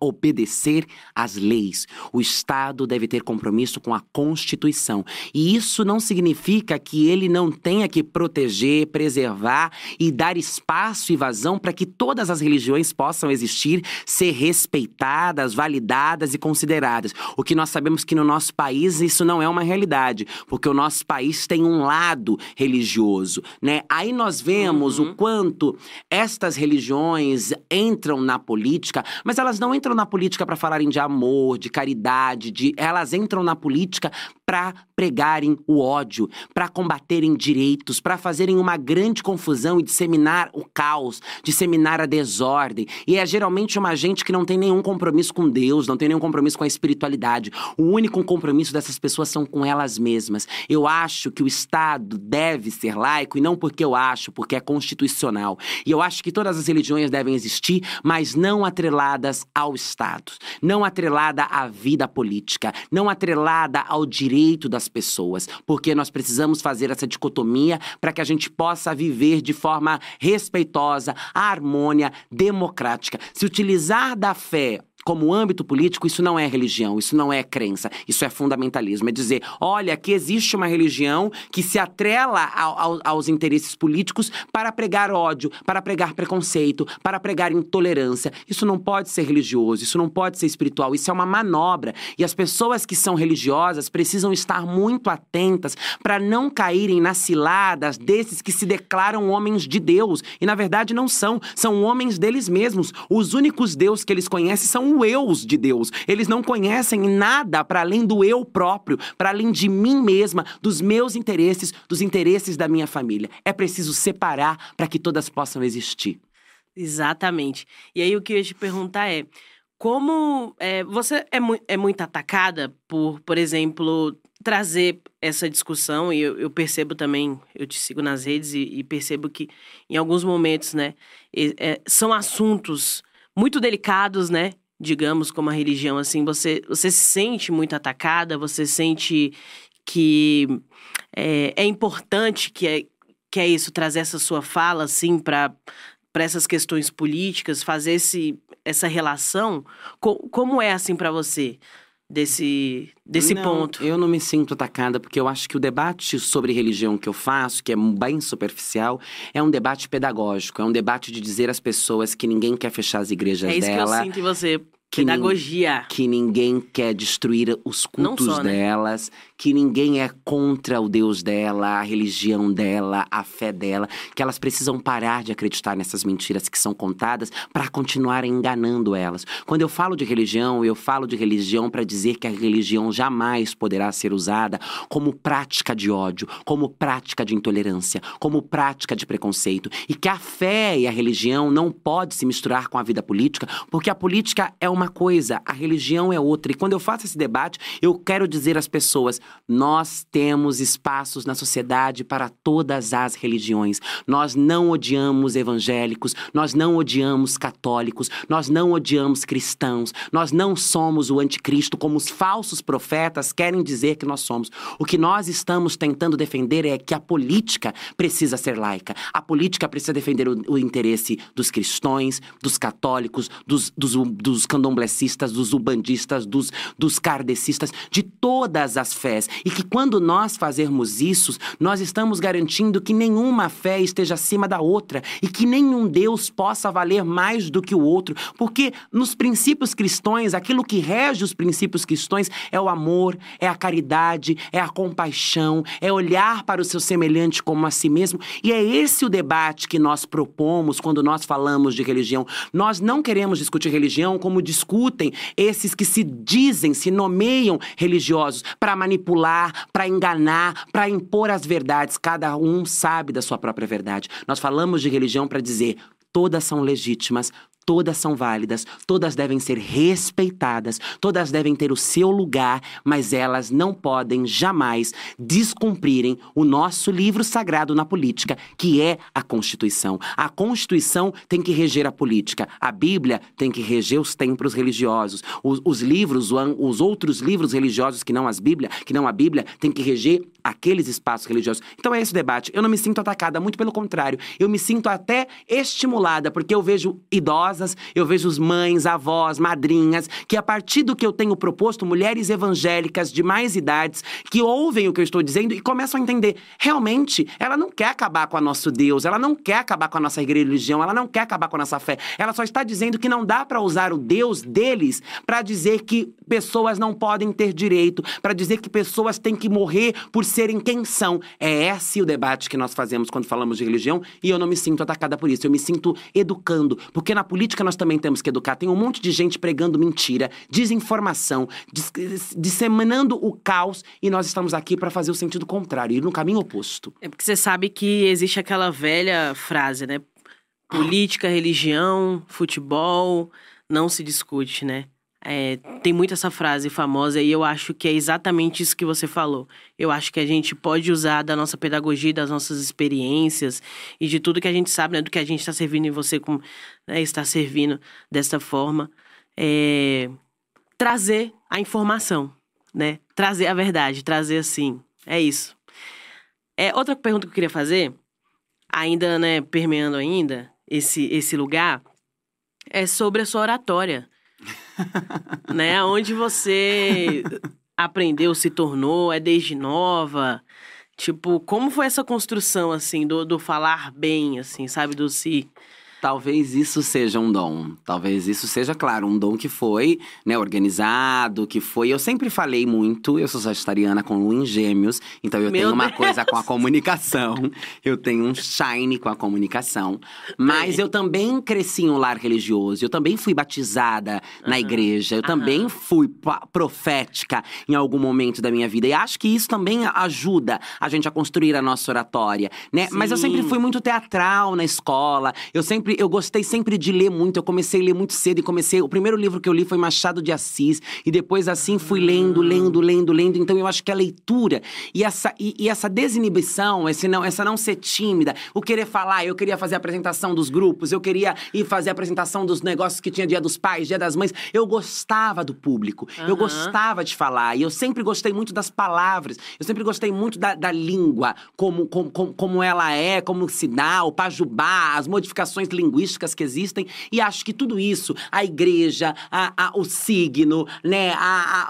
obedecer às leis. O Estado deve ter compromisso com a Constituição. E isso não significa que ele não tenha que proteger, preservar e dar espaço e vazão para que todas as religiões possam existir, ser respeitadas, validadas e consideradas. O que nós sabemos que no nosso país isso não é uma realidade, porque o nosso país tem um lado religioso, né? Aí nós vemos uhum. o quanto estas religiões entram na política, mas elas não entram na política para falarem de amor, de caridade, de elas entram na política para pregarem o ódio, para combaterem direitos, para fazerem uma grande confusão e disseminar o caos, disseminar a desordem. E é geralmente uma gente que não tem nenhum compromisso com Deus, não tem nenhum compromisso com a espiritualidade. O único compromisso dessas pessoas são com elas mesmas. Eu acho que o Estado deve ser laico e não porque eu acho, porque é constitucional. E eu acho que todas as religiões devem existir, mas não atreladas ao Estado, não atrelada à vida política, não atrelada ao direito das pessoas, porque nós precisamos fazer essa dicotomia para que a gente possa viver de forma respeitosa, harmônia, democrática. Se utilizar da fé como âmbito político, isso não é religião, isso não é crença, isso é fundamentalismo. É dizer, olha, que existe uma religião que se atrela ao, ao, aos interesses políticos para pregar ódio, para pregar preconceito, para pregar intolerância. Isso não pode ser religioso, isso não pode ser espiritual, isso é uma manobra. E as pessoas que são religiosas precisam estar muito atentas para não caírem nas ciladas desses que se declaram homens de Deus. E na verdade não são, são homens deles mesmos. Os únicos Deus que eles conhecem são o eus de Deus. Eles não conhecem nada para além do eu próprio, para além de mim mesma, dos meus interesses, dos interesses da minha família. É preciso separar para que todas possam existir. Exatamente. E aí o que eu ia te perguntar é. Como é, você é, mu é muito atacada por, por exemplo, trazer essa discussão, e eu, eu, percebo também, eu te sigo nas redes e, e percebo que em alguns momentos, né, é, são assuntos muito delicados, né, digamos, como a religião, assim, você, você se sente muito atacada, você sente que é, é importante que é, que é isso, trazer essa sua fala, assim, para essas questões políticas, fazer esse, essa relação. Co como é, assim, para você? Desse, desse não, ponto. Eu não me sinto atacada, porque eu acho que o debate sobre religião que eu faço, que é bem superficial, é um debate pedagógico, é um debate de dizer às pessoas que ninguém quer fechar as igrejas dela. É isso dela. que eu sinto em você. Que Pedagogia. que ninguém quer destruir os cultos só, né? delas, que ninguém é contra o Deus dela, a religião dela, a fé dela, que elas precisam parar de acreditar nessas mentiras que são contadas para continuarem enganando elas. Quando eu falo de religião, eu falo de religião para dizer que a religião jamais poderá ser usada como prática de ódio, como prática de intolerância, como prática de preconceito, e que a fé e a religião não pode se misturar com a vida política, porque a política é uma coisa, a religião é outra. E quando eu faço esse debate, eu quero dizer às pessoas: nós temos espaços na sociedade para todas as religiões. Nós não odiamos evangélicos, nós não odiamos católicos, nós não odiamos cristãos, nós não somos o anticristo como os falsos profetas querem dizer que nós somos. O que nós estamos tentando defender é que a política precisa ser laica. A política precisa defender o, o interesse dos cristãos, dos católicos, dos, dos, dos candomblecistas, dos ubandistas, dos, dos kardecistas, de todas as fés. E que quando nós fazermos isso, nós estamos garantindo que nenhuma fé esteja acima da outra e que nenhum Deus possa valer mais do que o outro. Porque nos princípios cristãos, aquilo que rege os princípios cristãos é o amor, é a caridade, é a compaixão, é olhar para o seu semelhante como a si mesmo. E é esse o debate que nós propomos quando nós falamos de religião. Nós não queremos discutir religião como discutem esses que se dizem, se nomeiam religiosos para manipular, para enganar, para impor as verdades. Cada um sabe da sua própria verdade. Nós falamos de religião para dizer todas são legítimas, todas são válidas, todas devem ser respeitadas, todas devem ter o seu lugar, mas elas não podem jamais descumprirem o nosso livro sagrado na política, que é a Constituição. A Constituição tem que reger a política, a Bíblia tem que reger os templos religiosos, os, os livros, os outros livros religiosos que não as Bíblia, que não a Bíblia, tem que reger aqueles espaços religiosos. Então é esse o debate. Eu não me sinto atacada, muito pelo contrário. Eu me sinto até estimulada, porque eu vejo idosas, eu vejo mães, avós, madrinhas, que a partir do que eu tenho proposto, mulheres evangélicas de mais idades, que ouvem o que eu estou dizendo e começam a entender. Realmente, ela não quer acabar com o nosso Deus, ela não quer acabar com a nossa religião, ela não quer acabar com a nossa fé. Ela só está dizendo que não dá para usar o Deus deles para dizer que pessoas não podem ter direito, para dizer que pessoas têm que morrer por serem quem são. É esse o debate que nós fazemos quando falamos de religião e eu não me sinto atacada por isso. Eu me sinto educando, porque na política nós também temos que educar. Tem um monte de gente pregando mentira, desinformação, dis- disseminando o caos e nós estamos aqui para fazer o sentido contrário, ir no caminho oposto. É porque você sabe que existe aquela velha frase, né? Política, religião, futebol, não se discute, né? É, tem muito essa frase famosa e eu acho que é exatamente isso que você falou. Eu acho que a gente pode usar da nossa pedagogia, das nossas experiências e de tudo que a gente sabe, né? Do que a gente está servindo em você, como né, está servindo dessa forma. É, trazer a informação, né? Trazer a verdade, trazer assim. É isso. É, outra pergunta que eu queria fazer, ainda, né, permeando ainda esse, esse lugar, é sobre a sua oratória. né? Onde você aprendeu, se tornou, é desde nova. Tipo, como foi essa construção, assim, do, do falar bem, assim, sabe? Do se. Talvez isso seja um dom. Talvez isso seja, claro, um dom que foi, né, organizado, que foi. Eu sempre falei muito, eu sou sagitariana com lua em gêmeos, então eu Meu tenho uma Deus! coisa com a comunicação. Eu tenho um shine com a comunicação. Mas eu também cresci em um lar religioso, eu também fui batizada na Aham. igreja, eu também Aham. fui profética em algum momento da minha vida. E acho que isso também ajuda a gente a construir a nossa oratória, né? Mas eu sempre Sim. fui muito teatral na escola. Eu sempre, eu gostei sempre de ler muito. Eu comecei a ler muito cedo e comecei. O primeiro livro que eu li foi Machado de Assis e depois assim fui lendo, lendo, lendo, lendo. Então eu acho que a leitura e essa e, e essa desinibição, esse não, essa não ser tímida, o querer falar, eu queria fazer a apresentação dos grupos, eu queria ir fazer a apresentação dos negócios que tinha Dia dos Pais, Dia das Mães. Eu gostava do público. Eu Aham. gostava de falar e eu sempre gostei muito das palavras. Eu sempre gostei muito da, da língua, como, como, como, como ela é, como se dá, o pajubá, as modificações linguísticas que existem. E acho que tudo isso, a igreja, a, a- o signo, né, a,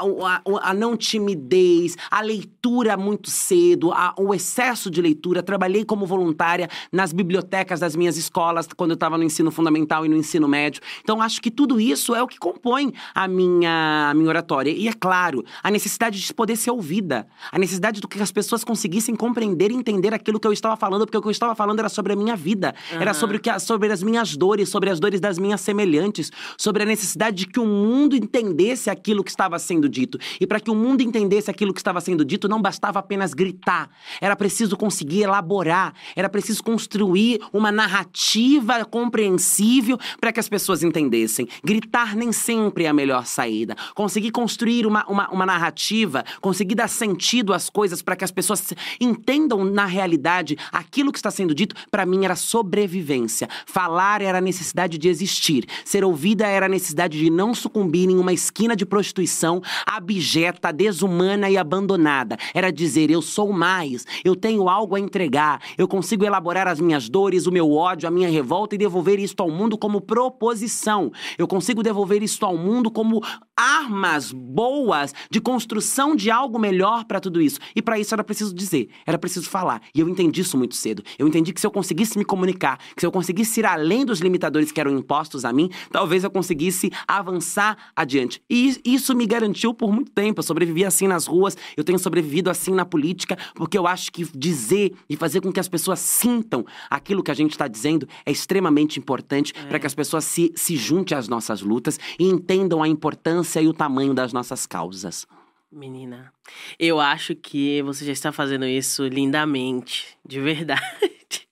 a, não timidez, a leitura muito cedo, o excesso de leitura. Trabalhei como voluntária nas bibliotecas das minhas escolas quando eu estava no ensino fundamental e no ensino médio. Então acho que tudo isso é o que compõe a minha, a minha oratória. E é claro, a necessidade de poder ser ouvida, a necessidade do que as pessoas conseguissem compreender e entender aquilo que eu estava falando, porque o que eu estava falando era sobre a minha vida, era Aham. sobre, o que, sobre as minhas dores, sobre as dores das minhas semelhantes, sobre a necessidade de que o mundo entendesse aquilo que estava sendo dito. E para que o mundo entendesse aquilo que estava sendo dito, não bastava apenas gritar, era preciso conseguir elaborar, era preciso construir uma narrativa compreensível para que as pessoas entendessem. Gritar nem sempre é a melhor saída. Conseguir construir uma, uma, uma narrativa, conseguir dar sentido às coisas para que as pessoas entendam na realidade aquilo que está sendo dito, para mim era sobrevivência. Falar era a necessidade de existir. Ser ouvida era a necessidade de não sucumbir em uma esquina de prostituição abjeta, desumana e abandonada. Era dizer: eu sou mais, eu tenho algo a entregar, eu consigo elaborar as minhas dores, o meu ódio, a minha revolta e devolver isto ao mundo como proposição. Eu consigo devolver isto ao mundo como armas boas de construção de algo melhor para tudo isso. E para isso era preciso dizer, era preciso falar. E eu entendi isso muito cedo. Eu entendi que se eu conseguisse me comunicar, que se eu conseguisse ir além dos limitadores que eram impostos a mim, talvez eu conseguisse avançar adiante. E isso me garantiu por muito tempo. Eu sobrevivi assim nas ruas, eu tenho sobrevivido assim na política, porque eu acho que dizer e fazer com que as pessoas sintam aquilo que a gente está dizendo é extremamente importante para que as pessoas se, se juntem às nossas lutas e entendam a importância e o tamanho das nossas causas. Menina, eu acho que você já está fazendo isso lindamente, de verdade.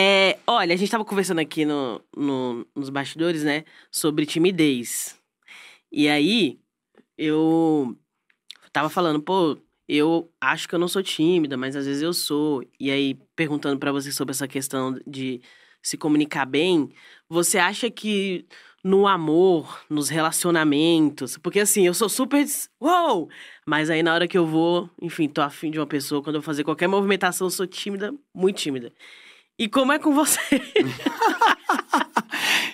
É, olha, a gente estava conversando aqui no, no- nos bastidores, né, sobre timidez. E aí, eu tava falando, pô, eu acho que eu não sou tímida, mas às vezes eu sou. E aí, perguntando pra você sobre essa questão de se comunicar bem, você acha que no amor, nos relacionamentos, porque assim, eu sou super. Uou! Mas aí na hora que eu vou, enfim, tô afim de uma pessoa, quando eu vou fazer qualquer movimentação, eu sou tímida, muito tímida. E como é com você?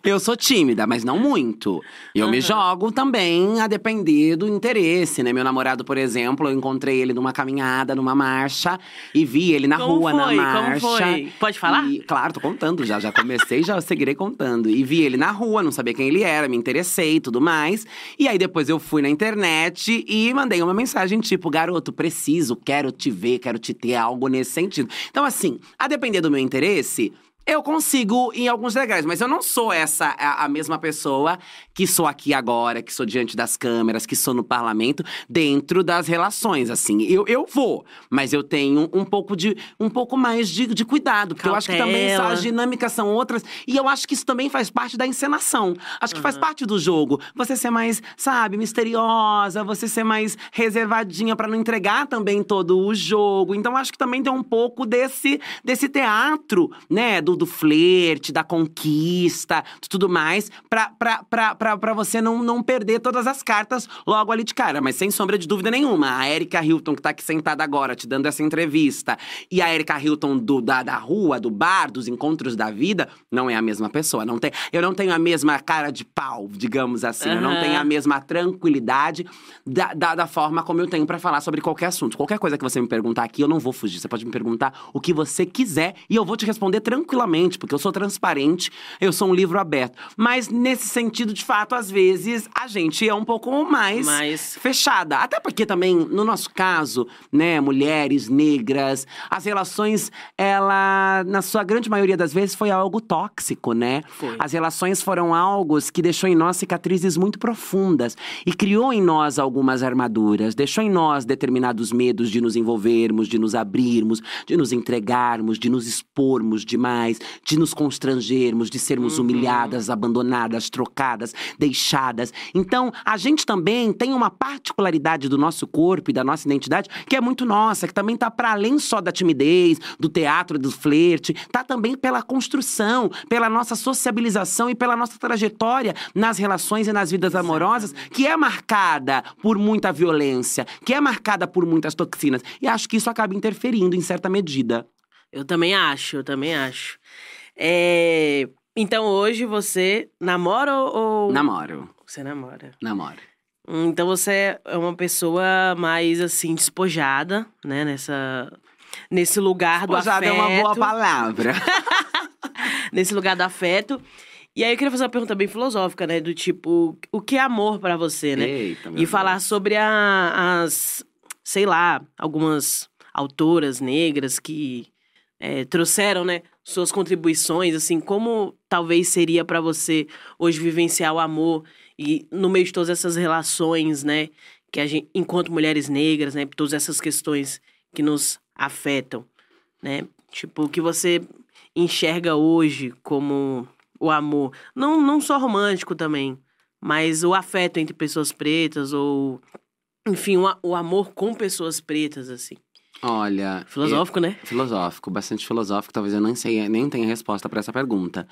Eu sou tímida, mas não muito. Eu me Aham. jogo também a depender do interesse, né? Meu namorado, por exemplo, eu encontrei ele numa caminhada, numa marcha, e vi ele na Como rua, na foi? Como marcha. foi? Pode falar? E, claro, tô contando já. Já comecei, já seguirei contando. E vi ele na rua, não sabia quem ele era, me interessei e tudo mais. E aí depois eu fui na internet e mandei uma mensagem tipo: garoto, preciso, quero te ver, quero te ter, algo nesse sentido. Então, assim, a depender do meu interesse. Eu consigo em alguns degraus, mas eu não sou essa a, a mesma pessoa que sou aqui agora, que sou diante das câmeras, que sou no parlamento, dentro das relações, assim. Eu, eu vou, mas eu tenho um pouco de um pouco mais de, de cuidado, porque eu acho que também Cautela. as dinâmicas são outras e eu acho que isso também faz parte da encenação. Acho que faz parte do jogo. Você ser mais, sabe, misteriosa, você ser mais reservadinha pra não entregar também todo o jogo. Então acho que também tem um pouco desse desse teatro, né, do, do flerte, da conquista, tudo mais, pra, pra, pra, pra, pra você não, não perder todas as cartas logo ali de cara. Mas sem sombra de dúvida nenhuma, a Erika Hilton, que tá aqui sentada agora, te dando essa entrevista, e a Erika Hilton do, da, da rua, do bar, dos encontros da vida, não é a mesma pessoa. Não tem, eu não tenho a mesma cara de pau, digamos assim. Eu não tenho a mesma tranquilidade da, da, da forma como eu tenho pra falar sobre qualquer assunto. Qualquer coisa que você me perguntar aqui, eu não vou fugir. Você pode me perguntar o que você quiser e eu vou te responder tranquilamente, porque eu sou transparente, eu sou um livro aberto. Mas nesse sentido, de fato, às vezes a gente é um pouco mais Mas fechada. Até porque também, no nosso caso, né, mulheres negras, as relações, ela, na sua grande maioria das vezes, foi algo tóxico, né? Foi. As relações foram algo que deixou em nós cicatrizes muito profundas e criou em nós algumas armaduras, deixou em nós determinados medos de nos envolvermos, de nos abrirmos, de nos entregarmos, de nos expormos demais, de nos constrangermos, de sermos humilhadas, abandonadas, trocadas, deixadas. Então, a gente também tem uma particularidade do nosso corpo e da nossa identidade que é muito nossa, que também tá para além só da timidez, do teatro, do flerte, tá também pela construção, pela nossa sociabilização e pela nossa trajetória nas relações e nas vidas amorosas, que é marcada por muita violência, que é marcada por muitas toxinas. E acho que isso acaba interferindo em certa medida. eu também acho, eu também acho. É, Então hoje você namora ou. Namoro, Você namora. namoro. Hum, Então você é uma pessoa mais assim, despojada, né? Nessa. Nesse lugar do Despojada afeto. é uma boa palavra. Nesse lugar do afeto. E aí eu queria fazer uma pergunta bem filosófica, né? Do tipo, o que é amor pra você, né? Eita, E falar sobre a- as, sei lá, algumas autoras negras que é, trouxeram, né, suas contribuições, assim, como talvez seria pra você hoje vivenciar o amor e no meio de todas essas relações, né, que a gente, enquanto mulheres negras, né, todas essas questões que nos afetam, né, tipo, o que você enxerga hoje como o amor, não, não só romântico também, mas o afeto entre pessoas pretas ou enfim, o, o amor com pessoas pretas assim. Olha. Filosófico, né? filosófico, bastante filosófico. Talvez eu nem sei, nem tenha resposta pra essa pergunta.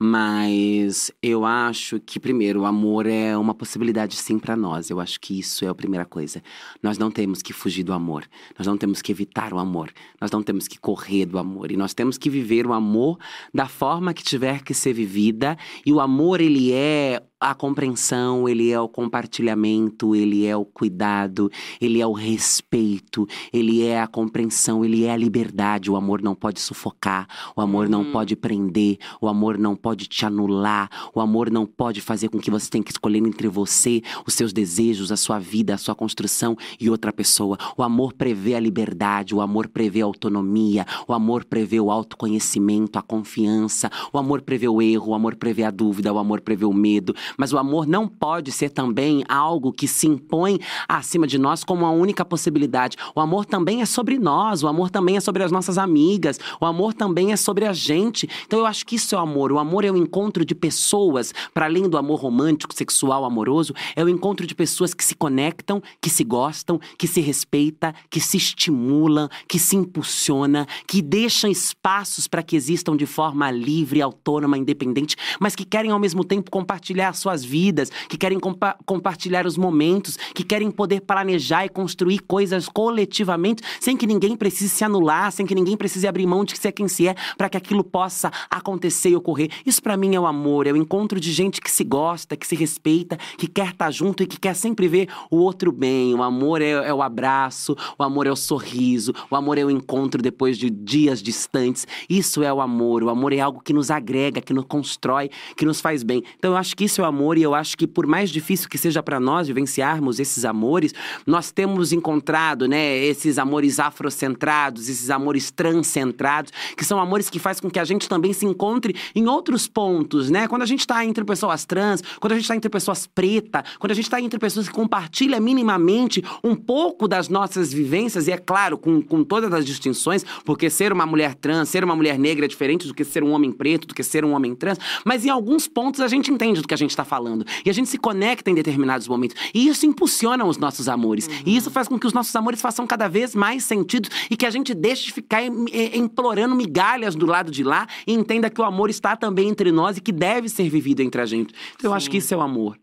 Mas eu acho que, primeiro, o amor é uma possibilidade sim pra nós. Eu acho que isso é a primeira coisa. Nós não temos que fugir do amor. Nós não temos que evitar o amor. Nós não temos que correr do amor. E nós temos que viver o amor da forma que tiver que ser vivida. E o amor, ele é a compreensão, ele é o compartilhamento, ele é o cuidado, ele é o respeito, ele é a compreensão, ele é a liberdade. O amor não pode sufocar, o amor não Uhum. pode prender, o amor não pode te anular, o amor não pode fazer com que você tenha que escolher entre você, os seus desejos, a sua vida, a sua construção e outra pessoa. O amor prevê a liberdade, o amor prevê a autonomia, o amor prevê o autoconhecimento, a confiança, o amor prevê o erro, o amor prevê a dúvida, o amor prevê o medo. Mas o amor não pode ser também algo que se impõe acima de nós como a única possibilidade. O amor também é sobre nós, o amor também é sobre as nossas amigas, o amor também é sobre a gente. Então eu acho que isso é o amor. O amor é o encontro de pessoas, para além do amor romântico, sexual, amoroso, é o encontro de pessoas que se conectam, que se gostam, que se respeita, que se estimulam, que se impulsiona, que deixam espaços para que existam de forma livre, autônoma, independente, mas que querem ao mesmo tempo compartilhar suas vidas, que querem compa- compartilhar os momentos, que querem poder planejar e construir coisas coletivamente, sem que ninguém precise se anular, sem que ninguém precise abrir mão de ser quem se é, para que aquilo possa acontecer e ocorrer. Isso para mim é o amor, é o encontro de gente que se gosta, que se respeita, que quer estar junto e que quer sempre ver o outro bem. O amor é, é o abraço, o amor é o sorriso, o amor é o encontro depois de dias distantes. Isso é o amor. O amor é algo que nos agrega, que nos constrói, que nos faz bem. Então eu acho que isso é o amor e eu acho que por mais difícil que seja para nós vivenciarmos esses amores, nós temos encontrado, né, esses amores afrocentrados, esses amores transcentrados, que são amores que faz com que a gente também se encontre em outros pontos, né? Quando a gente tá entre pessoas trans, quando a gente tá entre pessoas pretas, quando a gente tá entre pessoas que compartilham minimamente um pouco das nossas vivências, e é claro, com, com todas as distinções, porque ser uma mulher trans, ser uma mulher negra é diferente do que ser um homem preto, do que ser um homem trans, mas em alguns pontos a gente entende do que a gente tá falando. E a gente se conecta em determinados momentos. E isso impulsiona os nossos amores. E isso faz com que os nossos amores façam cada vez mais sentido e que a gente deixe de ficar implorando migalhas do lado de lá e entenda que o amor está também entre nós e que deve ser vivido entre a gente. Então eu acho Sim. que isso é o amor.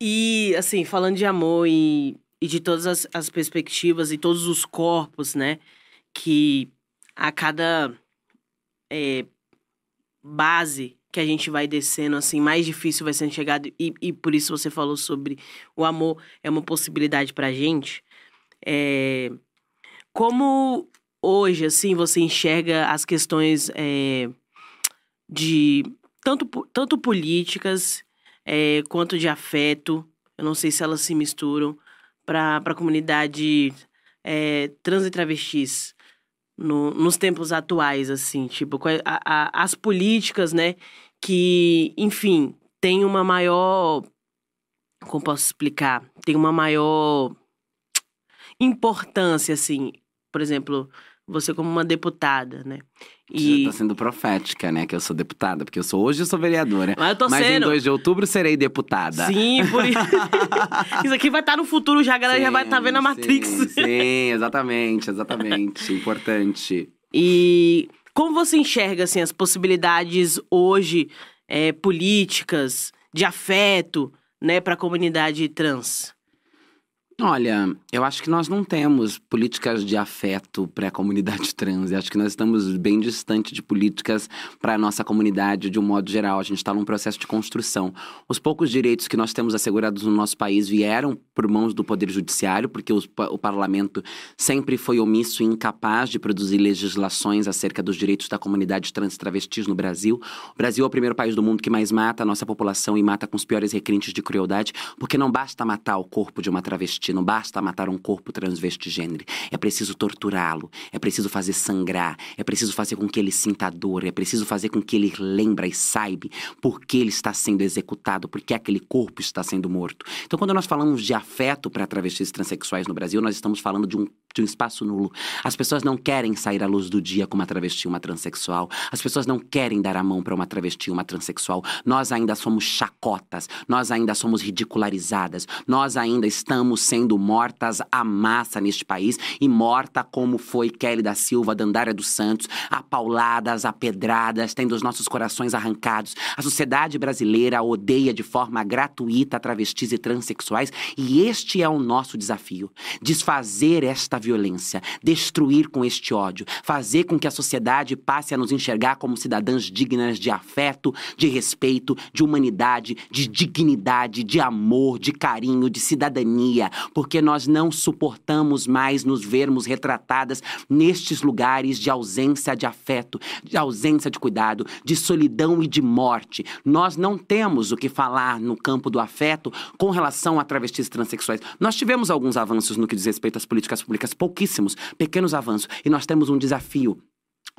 E, assim, falando de amor e, e de todas as, as perspectivas e todos os corpos, né? Que a cada é, base que a gente vai descendo, assim, mais difícil vai sendo chegado. E, e por isso você falou sobre o amor é uma possibilidade pra gente. É, como hoje, assim, você enxerga as questões é, de tanto, tanto políticas é, quanto de afeto. Eu não sei se elas se misturam para a comunidade é, trans e travestis no- nos tempos atuais, assim, tipo, é- a- a- as políticas, né, que, enfim, tem uma maior. Como posso explicar? Tem uma maior importância, assim. Por exemplo, você como uma deputada, né? Você já tá sendo profética, né? Que eu sou deputada, porque eu sou hoje eu sou vereadora. Mas eu tô Mas em sendo. 2 de outubro serei deputada. Sim, por isso. isso aqui vai estar no futuro já, a galera já vai estar vendo a Sim, Matrix. Sim, sim, exatamente, exatamente. Importante. E como você enxerga assim, as possibilidades hoje é, políticas, de afeto, né, para a comunidade trans? Olha, eu acho que nós não temos políticas de afeto para a comunidade trans. Eu acho que nós estamos bem distante de políticas para a nossa comunidade de um modo geral. A gente está num processo de construção. Os poucos direitos que nós temos assegurados no nosso país vieram por mãos do Poder Judiciário, porque o parlamento sempre foi omisso e incapaz de produzir legislações acerca dos direitos da comunidade trans e travestis no Brasil. O Brasil é o primeiro país do mundo que mais mata a nossa população e mata com os piores requintes de crueldade, porque não basta matar o corpo de uma travesti não basta matar um corpo transvestigênero. É preciso torturá-lo. É preciso fazer sangrar. É preciso fazer com que ele sinta dor. É preciso fazer com que ele lembre e saiba por que ele está sendo executado, por que aquele corpo está sendo morto. Então, quando nós falamos de afeto para travestis transexuais no Brasil, nós estamos falando de um de um espaço nulo. As pessoas não querem sair à luz do dia com uma travesti, uma transexual. As pessoas não querem dar a mão para uma travesti, uma transexual. Nós ainda somos chacotas, nós ainda somos ridicularizadas, nós ainda estamos sendo mortas à massa neste país e morta como foi Kelly da Silva, Dandária dos Santos, apauladas, apedradas, tendo os nossos corações arrancados. A sociedade brasileira odeia de forma gratuita travestis e transexuais e este é o nosso desafio: desfazer esta violência, destruir com este ódio, fazer com que a sociedade passe a nos enxergar como cidadãs dignas de afeto, de respeito, de humanidade, de dignidade, de amor, de carinho, de cidadania, porque nós não suportamos mais nos vermos retratadas nestes lugares de ausência de afeto, de ausência de cuidado, de solidão e de morte. Nós não temos o que falar no campo do afeto com relação a travestis transexuais. Nós tivemos alguns avanços no que diz respeito às políticas públicas pouquíssimos, pequenos avanços. E nós temos um desafio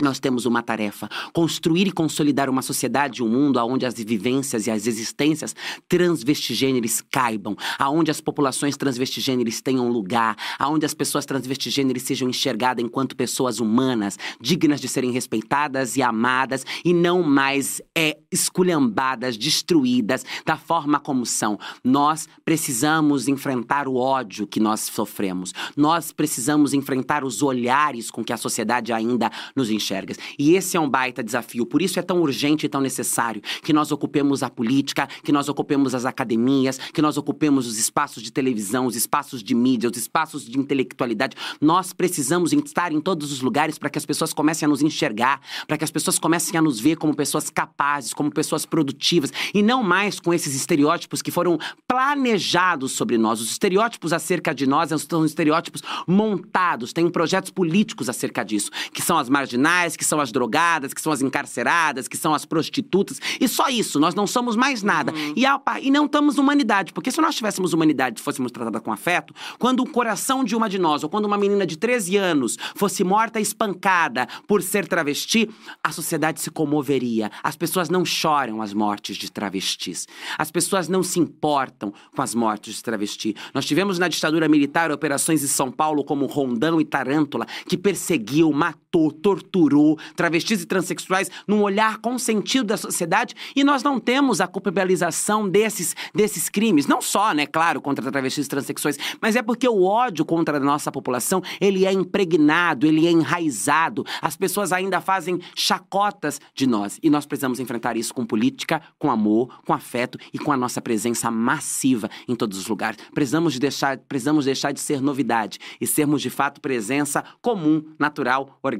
nós temos uma tarefa: construir e consolidar uma sociedade, um mundo onde as vivências e as existências transvestigêneres caibam, aonde as populações transvestigêneres tenham lugar, aonde as pessoas transvestigêneres sejam enxergadas enquanto pessoas humanas, dignas de serem respeitadas e amadas e não mais é, esculhambadas, destruídas da forma como são. Nós precisamos enfrentar o ódio que nós sofremos. Nós precisamos enfrentar os olhares com que a sociedade ainda nos enxerga enxergas. E esse é um baita desafio. Por isso é tão urgente e tão necessário que nós ocupemos a política, que nós ocupemos as academias, que nós ocupemos os espaços de televisão, os espaços de mídia, os espaços de intelectualidade. Nós precisamos estar em todos os lugares para que as pessoas comecem a nos enxergar, para que as pessoas comecem a nos ver como pessoas capazes, como pessoas produtivas e não mais com esses estereótipos que foram planejados sobre nós. Os estereótipos acerca de nós são estereótipos montados, tem projetos políticos acerca disso, que são as marginais que são as drogadas, que são as encarceradas, que são as prostitutas. E só isso, nós não somos mais nada. Uhum. E, e não estamos humanidade. Porque se nós tivéssemos humanidade e fôssemos tratadas com afeto, quando o coração de uma de nós, ou quando uma menina de 13 anos fosse morta espancada por ser travesti, a sociedade se comoveria. As pessoas não choram as mortes de travestis. As pessoas não se importam com as mortes de travesti. Nós tivemos na ditadura militar operações em São Paulo como Rondão e Tarântula, que perseguiu, matou, torturou travestis e transexuais num olhar consentido da sociedade e nós não temos a culpabilização desses, desses crimes. Não só, né, claro, contra travestis e transexuais, mas é porque o ódio contra a nossa população, ele é impregnado, ele é enraizado. As pessoas ainda fazem chacotas de nós e nós precisamos enfrentar isso com política, com amor, com afeto e com a nossa presença massiva em todos os lugares. Precisamos de deixar, precisamos deixar de ser novidade e sermos de fato presença comum, natural, orgânica.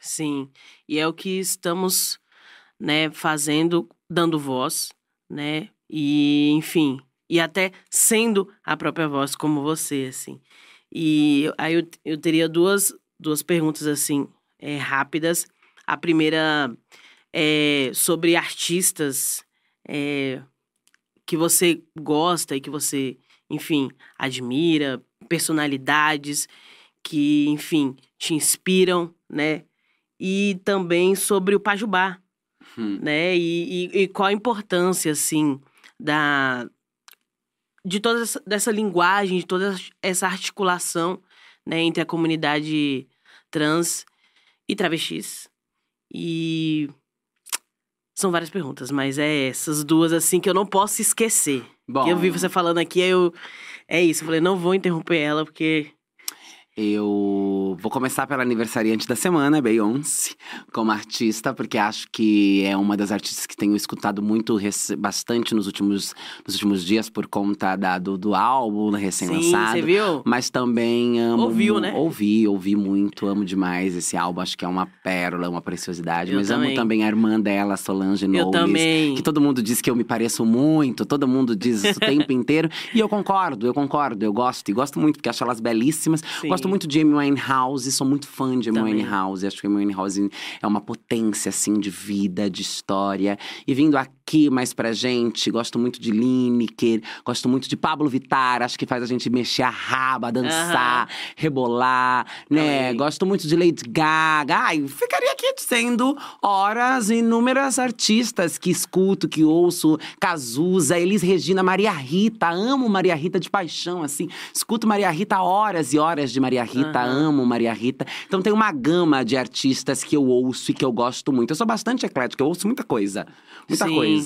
Sim, e é o que estamos, né, fazendo, dando voz, né, e enfim, e até sendo a própria voz como você, assim. E aí eu, eu teria duas, duas perguntas, assim, é, rápidas. A primeira é sobre artistas é, que você gosta e que você, enfim, admira, personalidades que, enfim, te inspiram, né? e também sobre o Pajubá, hum. né? E, e, e, qual a importância, assim, da de toda essa, dessa linguagem, de toda essa articulação, né, entre a comunidade trans e travestis. E são várias perguntas, mas é essas duas assim que eu não posso esquecer. Bom. Eu vi você falando aqui, eu é isso, eu falei, não vou interromper ela porque Eu vou começar pela aniversariante da semana, Beyoncé, como artista, porque acho que é uma das artistas que tenho escutado muito, bastante nos últimos, nos últimos dias por conta da, do, do álbum Sim, recém-lançado. você viu? Mas também amo. Ouviu, né? Ouvi, ouvi muito, amo demais esse álbum. Acho que é uma pérola, uma preciosidade. Eu mas também. amo também a irmã dela, Solange Eu Knowles. também. Que todo mundo diz que eu me pareço muito, todo mundo diz isso o tempo inteiro. E eu concordo, eu concordo, eu gosto. E gosto muito, porque acho elas belíssimas. Sim. Gosto muito de Amy Winehouse, sou muito fã de Amy Também. Winehouse. Acho que Amy Winehouse é uma potência, assim, de vida, de história. E vindo aqui mais pra gente, gosto muito de Lineker, gosto muito de Pablo Vittar. Acho que faz a gente mexer a raba, dançar, rebolar, né? Também. Gosto muito de Lady Gaga. Ai, ficaria aqui dizendo horas inúmeras artistas que escuto, que ouço. Cazuza, Elis Regina, Maria Rita. Amo Maria Rita de paixão, assim. Escuto Maria Rita horas e horas de Maria Rita. Amo Maria Rita. Então tem uma gama de artistas que eu ouço e que eu gosto muito. Eu sou bastante eclética, eu ouço muita coisa. Muita Sim. coisa.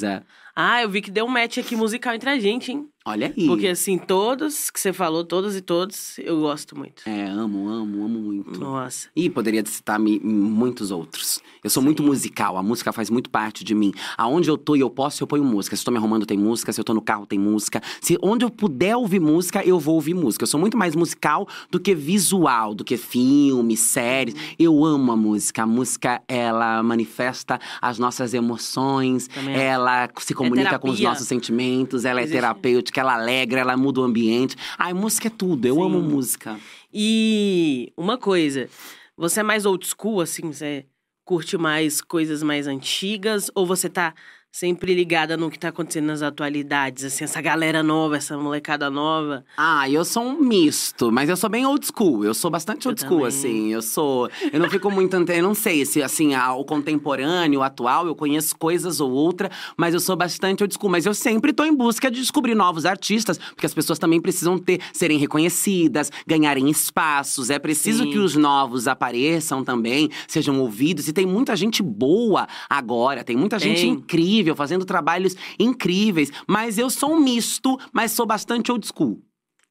Ah, eu vi que deu um match aqui musical entre a gente, hein? Olha aí. Porque assim, todos que você falou, todos e todos, eu gosto muito. É, amo, amo, amo muito. Nossa. E poderia citar mi- muitos outros. Eu sou muito musical, a música faz muito parte de mim. Aonde eu tô e eu posso, eu ponho música. Se eu tô me arrumando, tem música. Se eu tô no carro, tem música. Se onde eu puder ouvir música, eu vou ouvir música. Eu sou muito mais musical do que visual, do que filme, séries. Eu amo a música. A música, ela manifesta as nossas emoções, Também ela se comunica com os nossos sentimentos, ela é Existe. Terapêutica, ela alegra, ela muda o ambiente. Ai, música é tudo. Eu Sim. amo música. E uma coisa, você é mais old school, assim? Você curte mais coisas mais antigas? Ou você tá sempre ligada no que tá acontecendo nas atualidades? Assim, essa galera nova, essa molecada nova. Ah, eu sou um misto, mas eu sou bem old school. Eu sou bastante Eu old school, também. assim. Eu sou. Eu não fico muito. Eu não sei se, assim, o contemporâneo, o atual, eu conheço coisas ou outra, mas eu sou bastante old school. Mas eu sempre tô em busca de descobrir novos artistas, porque as pessoas também precisam ter, serem reconhecidas, ganharem espaços. É preciso Sim. que os novos apareçam também, sejam ouvidos. E tem muita gente boa agora, tem muita gente Tem. incrível, fazendo trabalhos incríveis. Mas eu sou um misto, mas sou bastante old school.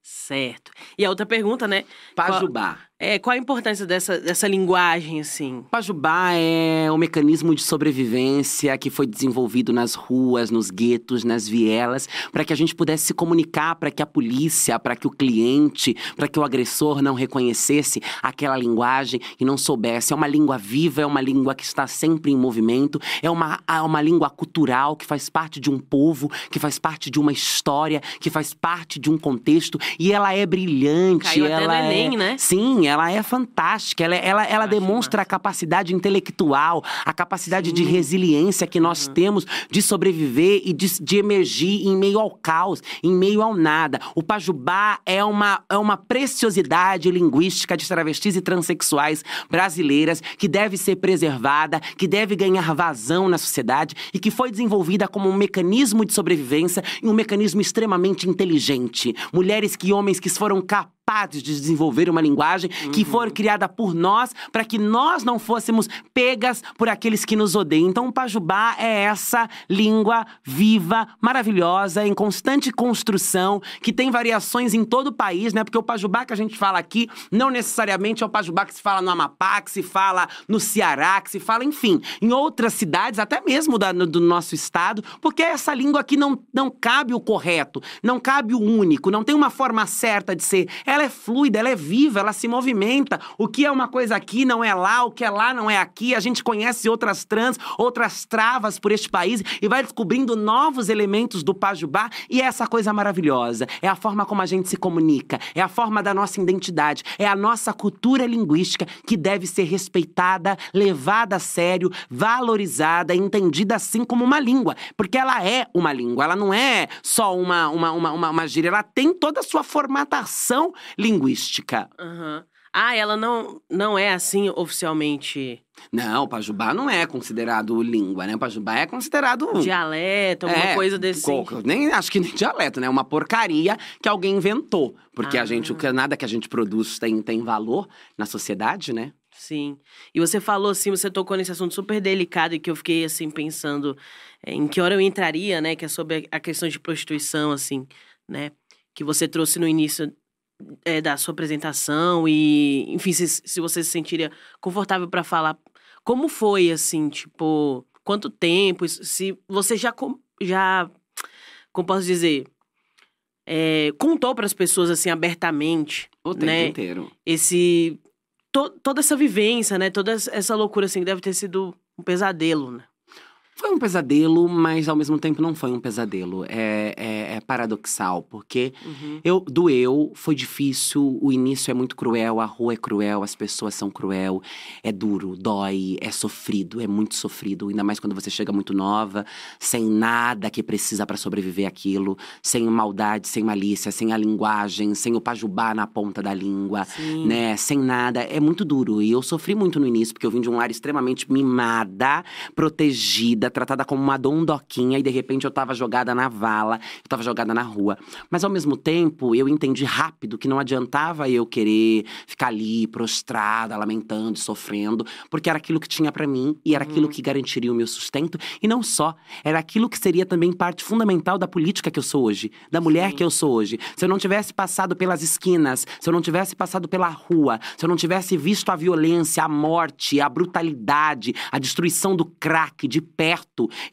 Certo. E a outra pergunta, né? Pajubá. É, qual a importância dessa, dessa linguagem, assim? Pajubá é o mecanismo de sobrevivência que foi desenvolvido nas ruas, nos guetos, nas vielas, para que a gente pudesse se comunicar, para que a polícia, para que o cliente, para que o agressor não reconhecesse aquela linguagem e não soubesse. É uma língua viva, é uma língua que está sempre em movimento, é uma, é uma língua cultural que faz parte de um povo, que faz parte de uma história, que faz parte de um contexto e ela é brilhante. Caiu até no ela é- Enem, né? Sim, ela é fantástica. Ela, ela, ela acho demonstra a capacidade intelectual, a capacidade de Sim. resiliência que nós temos de sobreviver e de, de emergir em meio ao caos, em meio ao nada. O Pajubá é uma, é uma preciosidade linguística de travestis e transexuais brasileiras que deve ser preservada, que deve ganhar vazão na sociedade e que foi desenvolvida como um mecanismo de sobrevivência e um mecanismo extremamente inteligente. Mulheres e homens que foram capazes de desenvolver uma linguagem que foi criada por nós para que nós não fôssemos pegas por aqueles que nos odeiam. Então, o Pajubá é essa língua viva, maravilhosa, em constante construção, que tem variações em todo o país, né? Porque o Pajubá que a gente fala aqui não necessariamente é o Pajubá que se fala no Amapá, que se fala no Ceará, que se fala, enfim, em outras cidades, até mesmo da- do nosso estado, porque essa língua aqui não, não cabe o correto, não cabe o único, não tem uma forma certa de ser. Ela é fluida, ela é viva, ela se movimenta. O que é uma coisa aqui não é lá, o que é lá não é aqui. A gente conhece outras trans, outras travas por este país e vai descobrindo novos elementos do Pajubá e é essa coisa maravilhosa. É a forma como a gente se comunica, é a forma da nossa identidade, é a nossa cultura linguística que deve ser respeitada, levada a sério, valorizada, entendida assim como uma língua, porque ela é uma língua, ela não é só uma uma, uma, uma, uma gíria, ela tem toda a sua formatação linguística. Aham. Ah, ela não, não é assim oficialmente Não, o Pajubá não é considerado língua, né? O Pajubá é considerado dialeto, alguma É, coisa desse co-. Nem acho que nem dialeto, né? Uma porcaria que alguém inventou. Porque a gente, Ah. nada que a gente produz tem, tem valor na sociedade, né? Sim. E você falou assim, você tocou nesse assunto super delicado e que eu fiquei assim pensando é, em que hora eu entraria, né? Que é sobre a questão de prostituição, assim, né? Que você trouxe no início é, da sua apresentação e, enfim, se, se você se sentiria confortável para falar como foi, assim, tipo, quanto tempo, se você já, já como posso dizer, é, contou para as pessoas, assim, abertamente, O tempo né? inteiro. Esse, to, toda essa vivência, né? Toda essa loucura, assim, que deve ter sido um pesadelo, né? Foi um pesadelo, mas ao mesmo tempo não foi um pesadelo. É, é, é paradoxal, porque Uhum. eu doeu, foi difícil, o início é muito cruel, a rua é cruel, as pessoas são cruel, é duro, dói, é sofrido, é muito sofrido, ainda mais quando você chega muito nova, sem nada que precisa pra sobreviver aquilo, sem maldade, sem malícia, sem a linguagem, sem o pajubá na ponta da língua, Sim. né, sem nada, é muito duro. E eu sofri muito no início, porque eu vim de um lar extremamente mimada, protegida, tratada como uma dondoquinha, e de repente eu tava jogada na vala, eu tava jogada na rua. Mas ao mesmo tempo, eu entendi rápido que não adiantava eu querer ficar ali prostrada, lamentando, sofrendo, porque era aquilo que tinha pra mim e era aquilo que garantiria o meu sustento, e não só, era aquilo que seria também parte fundamental da política que eu sou hoje, da mulher Sim. que eu sou hoje. Se eu não tivesse passado pelas esquinas, se eu não tivesse passado pela rua, se eu não tivesse visto a violência, a morte, a brutalidade, a destruição do crack de perto,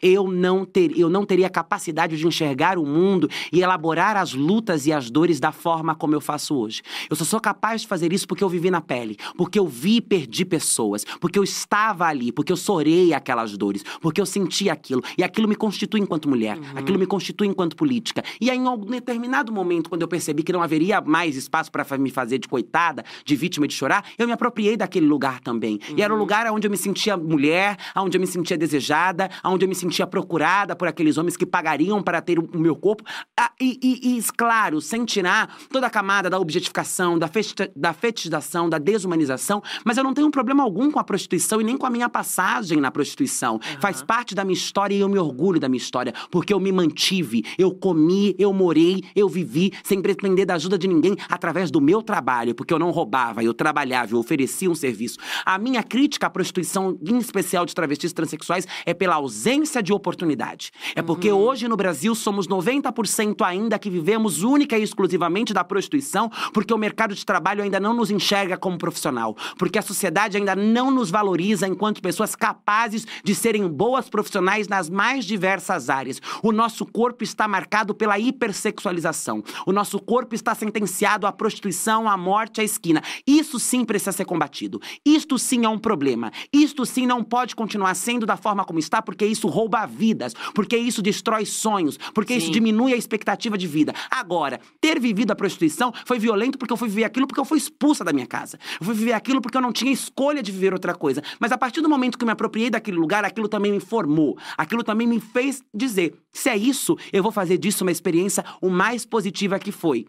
eu não, ter, eu não teria capacidade de enxergar o mundo e elaborar as lutas e as dores da forma como eu faço hoje. Eu só sou capaz de fazer isso porque eu vivi na pele, porque eu vi e perdi pessoas, porque eu estava ali, porque eu sorei aquelas dores, porque eu senti aquilo. E aquilo me constitui enquanto mulher, aquilo me constitui enquanto política. E aí, em algum determinado momento, quando eu percebi que não haveria mais espaço para me fazer de coitada, de vítima de chorar, eu me apropriei daquele lugar também. E era o lugar onde eu me sentia mulher, onde eu me sentia desejada, onde eu me sentia procurada por aqueles homens que pagariam para ter o meu corpo. Ah, e, e- e, claro, sem tirar toda a camada da objetificação, da, festi- da fetichização, da desumanização, mas eu não tenho problema algum com a prostituição e nem com a minha passagem na prostituição. Faz parte da minha história e eu me orgulho da minha história, porque eu me mantive, eu comi, eu morei, eu vivi sem depender da ajuda de ninguém através do meu trabalho, porque eu não roubava, eu trabalhava, eu oferecia um serviço. A minha crítica à prostituição, em especial de travestis transexuais, é pela ausência de oportunidade. É porque hoje no Brasil somos 90% ainda que vivemos única e exclusivamente da prostituição, porque o mercado de trabalho ainda não nos enxerga como profissional, porque a sociedade ainda não nos valoriza enquanto pessoas capazes de serem boas profissionais nas mais diversas áreas. O nosso corpo está marcado pela hipersexualização. O nosso corpo está sentenciado à prostituição, à morte, à esquina. Isso sim precisa ser combatido. Isto sim é um problema. Isto sim não pode continuar sendo da forma como está, porque isso rouba vidas, porque isso destrói sonhos, porque isso Sim. diminui a expectativa de vida. Agora, ter vivido a prostituição foi violento porque eu fui viver aquilo porque eu fui expulsa da minha casa. Eu fui viver aquilo porque eu não tinha escolha de viver outra coisa. Mas a partir do momento que eu me apropriei daquele lugar, aquilo também me formou. Aquilo também me fez dizer: se é isso, eu vou fazer disso uma experiência o mais positiva que foi.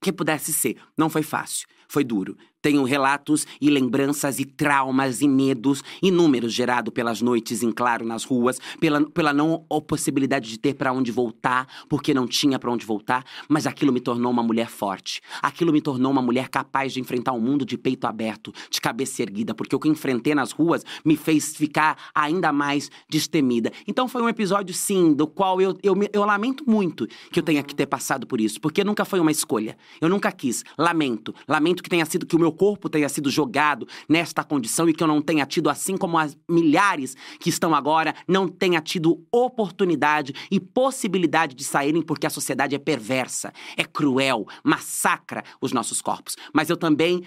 Que pudesse ser. Não foi fácil, foi duro. Tenho relatos e lembranças e traumas e medos inúmeros gerados pelas noites em claro nas ruas, pela, pela não possibilidade de ter para onde voltar, porque não tinha para onde voltar, mas aquilo me tornou uma mulher forte. Aquilo me tornou uma mulher capaz de enfrentar o mundo de peito aberto, de cabeça erguida, porque o que enfrentei nas ruas me fez ficar ainda mais destemida. Então foi um episódio, sim, do qual eu, eu, eu lamento muito que eu tenha que ter passado por isso, porque nunca foi uma escolha. Eu nunca quis. Lamento. Lamento que tenha sido que o meu corpo tenha sido jogado nesta condição e que eu não tenha tido, assim como as milhares que estão agora, não tenha tido oportunidade e possibilidade de saírem porque a sociedade é perversa, é cruel, massacra os nossos corpos. Mas eu também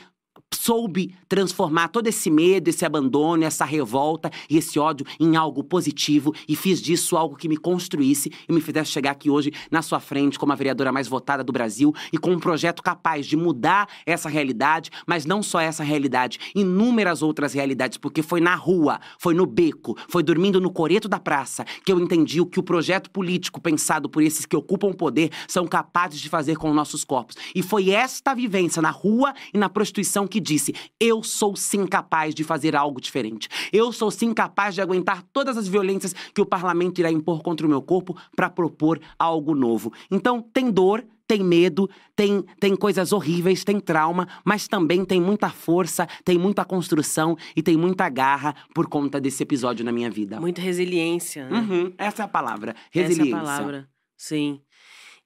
soube transformar todo esse medo, esse abandono, essa revolta e esse ódio em algo positivo e fiz disso algo que me construísse e me fizesse chegar aqui hoje na sua frente como a vereadora mais votada do Brasil e com um projeto capaz de mudar essa realidade, mas não só essa realidade, inúmeras outras realidades, porque foi na rua, foi no beco, foi dormindo no coreto da praça que eu entendi o que o projeto político pensado por esses que ocupam o poder são capazes de fazer com os nossos corpos. E foi esta vivência na rua e na prostituição que disse: eu sou sim capaz de fazer algo diferente. Eu sou sim capaz de aguentar todas as violências que o parlamento irá impor contra o meu corpo para propor algo novo. Então, tem dor, tem medo, tem, tem coisas horríveis, tem trauma, mas também tem muita força, tem muita construção e tem muita garra por conta desse episódio na minha vida. Muita resiliência, né? Uhum, essa é a palavra. Resiliência. Essa é a palavra. Sim.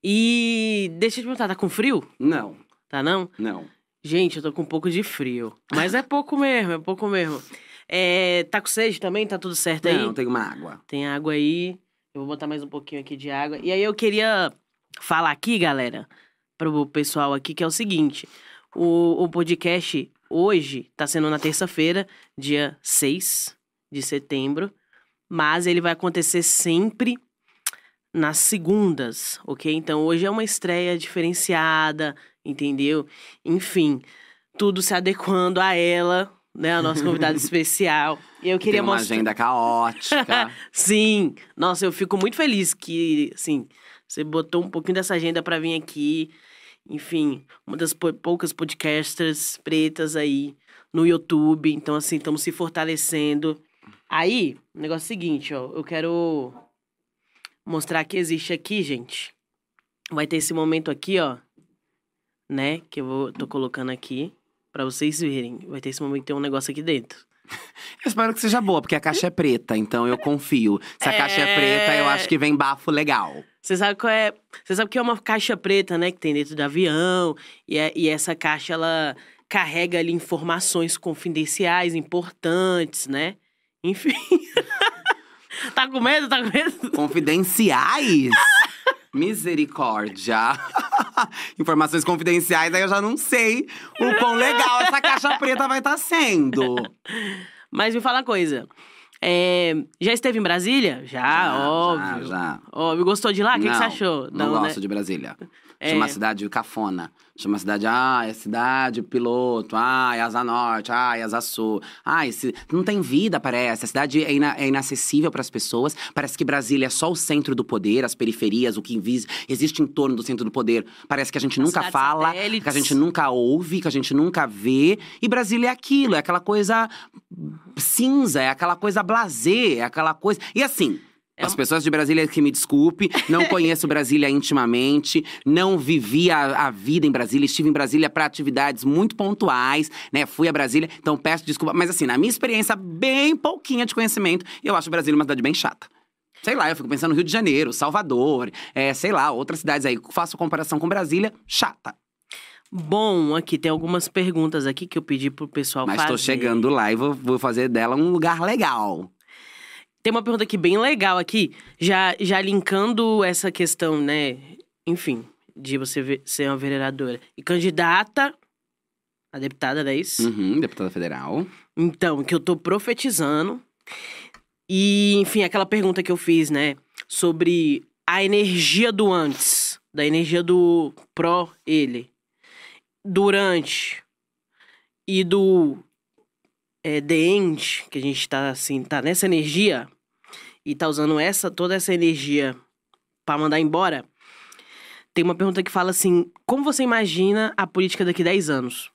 E deixa eu te perguntar, tá com frio? Não. Tá não? Não. Gente, eu tô com um pouco de frio. Mas é pouco mesmo, é pouco mesmo. É, tá com sede também? Tá tudo certo aí? Não, tem uma água. Tem água aí. Eu vou botar mais um pouquinho aqui de água. E aí eu queria falar aqui, galera, pro pessoal aqui, que é o seguinte. O, o podcast hoje tá sendo na terça-feira, dia 6 de setembro. Mas ele vai acontecer sempre nas segundas, ok? Então hoje é uma estreia diferenciada, entendeu? Enfim, tudo se adequando a ela, né? A nossa convidada especial. E eu queria tem uma mostrar. agenda caótica. Sim, nossa, eu fico muito feliz que, assim, você botou um pouquinho dessa agenda pra vir aqui. Enfim, uma das pou- poucas podcasters pretas aí no YouTube. Então, assim, estamos se fortalecendo. Aí, o negócio é o seguinte, ó. Eu quero mostrar que existe aqui, gente. Vai ter esse momento aqui, ó. Né? Que eu vou, tô colocando aqui pra vocês verem. Vai ter esse momento que tem um negócio aqui dentro. Eu espero que seja boa, porque a caixa é preta, então eu confio. Se a caixa é É. preta, eu acho que vem bafo legal. Você sabe qual é? Você sabe que é uma caixa preta, né? Que tem dentro do avião. E, é- e essa caixa, ela carrega ali informações confidenciais importantes, né? Enfim. tá com medo? Tá com medo? Confidenciais? Misericórdia. Informações confidenciais, aí eu já não sei o quão legal essa caixa preta vai estar sendo. Mas me fala uma coisa. É, já esteve em Brasília? Já, óbvio. Já, já. Óbvio. Gostou de lá? O que, que Não, você achou? Não, né? gosto de Brasília. É. Chama a cidade cafona. Chama a cidade, ah, é cidade piloto, ah, é Asa Norte, ah, é Asa Sul. Ah, esse... não tem vida, parece. A cidade é, ina- é inacessível para as pessoas. Parece que Brasília é só o centro do poder, as periferias, o que invis... existe em torno do centro do poder. Parece que a gente nunca fala, satélites. que a gente nunca ouve, que a gente nunca vê. E Brasília é aquilo, é aquela coisa cinza, é aquela coisa blazer, é aquela coisa. E assim. É As pessoas de Brasília que me desculpe, não conheço Brasília intimamente, não vivi a, a vida em Brasília, estive em Brasília para atividades muito pontuais, né? Fui a Brasília, então peço desculpa, mas assim, na minha experiência bem pouquinha de conhecimento, eu acho Brasília uma cidade bem chata. Sei lá, eu fico pensando no Rio de Janeiro, Salvador, é, sei lá, outras cidades aí, faço comparação com Brasília, chata. Bom, aqui tem algumas perguntas aqui que eu pedi pro pessoal Mas fazer. tô chegando lá e vou, vou fazer dela um lugar legal. Tem uma pergunta aqui bem legal aqui, já, já linkando essa questão, né? Enfim, de você ver- ser uma vereadora e candidata a deputada, não é isso? Uhum, deputada federal. Então, que eu tô profetizando. E, enfim, aquela pergunta que eu fiz, né? Sobre a energia do antes, da energia do pró ele, durante e do é, the end, que a gente tá assim, tá nessa energia e tá usando essa toda essa energia pra mandar embora. Tem uma pergunta que fala assim: como você imagina a política daqui 10 anos?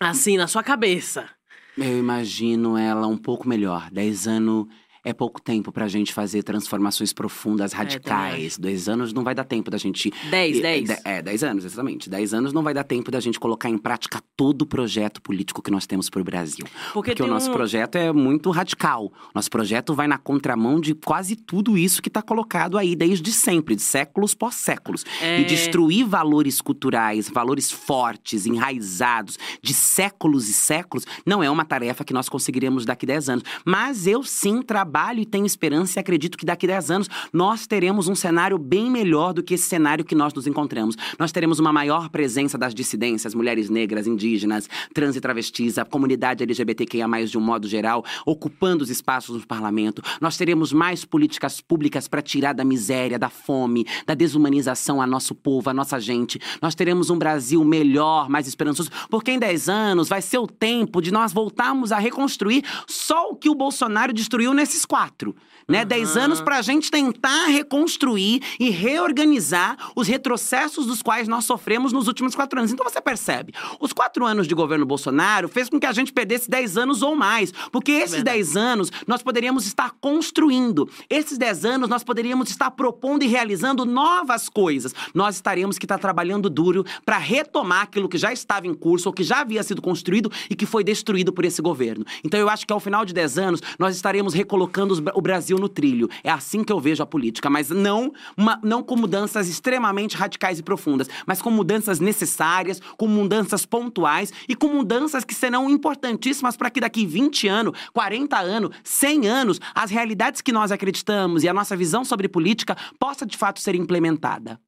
Assim, na sua cabeça. Eu imagino ela um pouco melhor. Dez anos é pouco tempo pra gente fazer transformações profundas, radicais. Dez anos não vai dar tempo da gente. 10, E- 10. de- É, dez anos, exatamente. Dez anos não vai dar tempo da gente colocar em prática todo o projeto político que nós temos pro Brasil. Porque, Porque o nosso um... projeto é muito radical. Nosso projeto vai na contramão de quase tudo isso que está colocado aí desde sempre, de séculos pós séculos. É... E destruir valores culturais, valores fortes, enraizados, de séculos e séculos, não é uma tarefa que nós conseguiremos daqui 10 anos. Mas eu sim trabalho e tenho esperança e acredito que daqui 10 anos nós teremos um cenário bem melhor do que esse cenário que nós nos encontramos. Nós teremos uma maior presença das dissidências, mulheres negras, indígenas, trans e travestis, a comunidade LGBTQIA+, de um modo geral, ocupando os espaços no parlamento. Nós teremos mais políticas públicas para tirar da miséria, da fome, da desumanização a nosso povo, a nossa gente. Nós teremos um Brasil melhor, mais esperançoso, porque em 10 anos vai ser o tempo de nós voltarmos a reconstruir só o que o Bolsonaro destruiu nesses quatro. Né? 10 Aham. anos pra gente tentar reconstruir e reorganizar os retrocessos dos quais nós sofremos nos últimos quatro anos. Então você percebe, os quatro anos de governo Bolsonaro fez com que a gente perdesse 10 anos ou mais. Porque esses Verdade. 10 anos nós poderíamos estar construindo. Esses 10 anos nós poderíamos estar propondo e realizando novas coisas. Nós estaríamos que estar trabalhando duro para retomar aquilo que já estava em curso ou que já havia sido construído e que foi destruído por esse governo. Então eu acho que ao final de 10 anos nós estaremos recolocando o Brasil no trilho. É assim que eu vejo a política, mas não, uma- não com mudanças extremamente radicais e profundas, mas com mudanças necessárias, com mudanças pontuais e com mudanças que serão importantíssimas para que daqui 20 anos, 40 anos, 100 anos, as realidades que nós acreditamos e a nossa visão sobre política possa de fato ser implementada.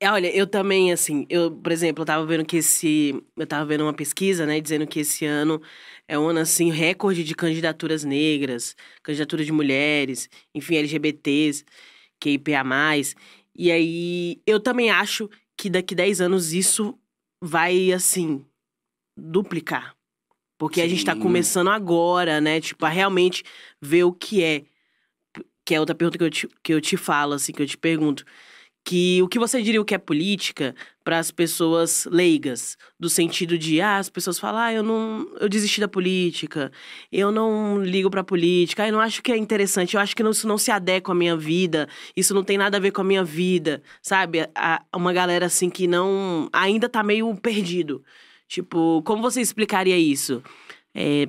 É, Olha, eu também, assim, eu, por exemplo, eu tava vendo que esse. Eu tava vendo uma pesquisa, né, dizendo que esse ano é um ano, assim, recorde de candidaturas negras, candidatura de mulheres, enfim, LGBTs, QIPA. E aí, eu também acho que daqui 10 anos isso vai, assim, duplicar. Porque a gente tá Sim. começando agora, né, tipo, a realmente ver o que é. Que é outra pergunta que eu te, que eu te falo, assim, que eu te pergunto que o que você diria o que é política para as pessoas leigas, do sentido de ah, as pessoas falam, ah, eu não, eu desisti da política, eu não ligo para política, ah, eu não acho que é interessante, eu acho que não- isso não se adequa à minha vida, isso não tem nada a ver com a minha vida, sabe? A- uma galera assim que não ainda tá meio perdido. Tipo, como você explicaria isso? É,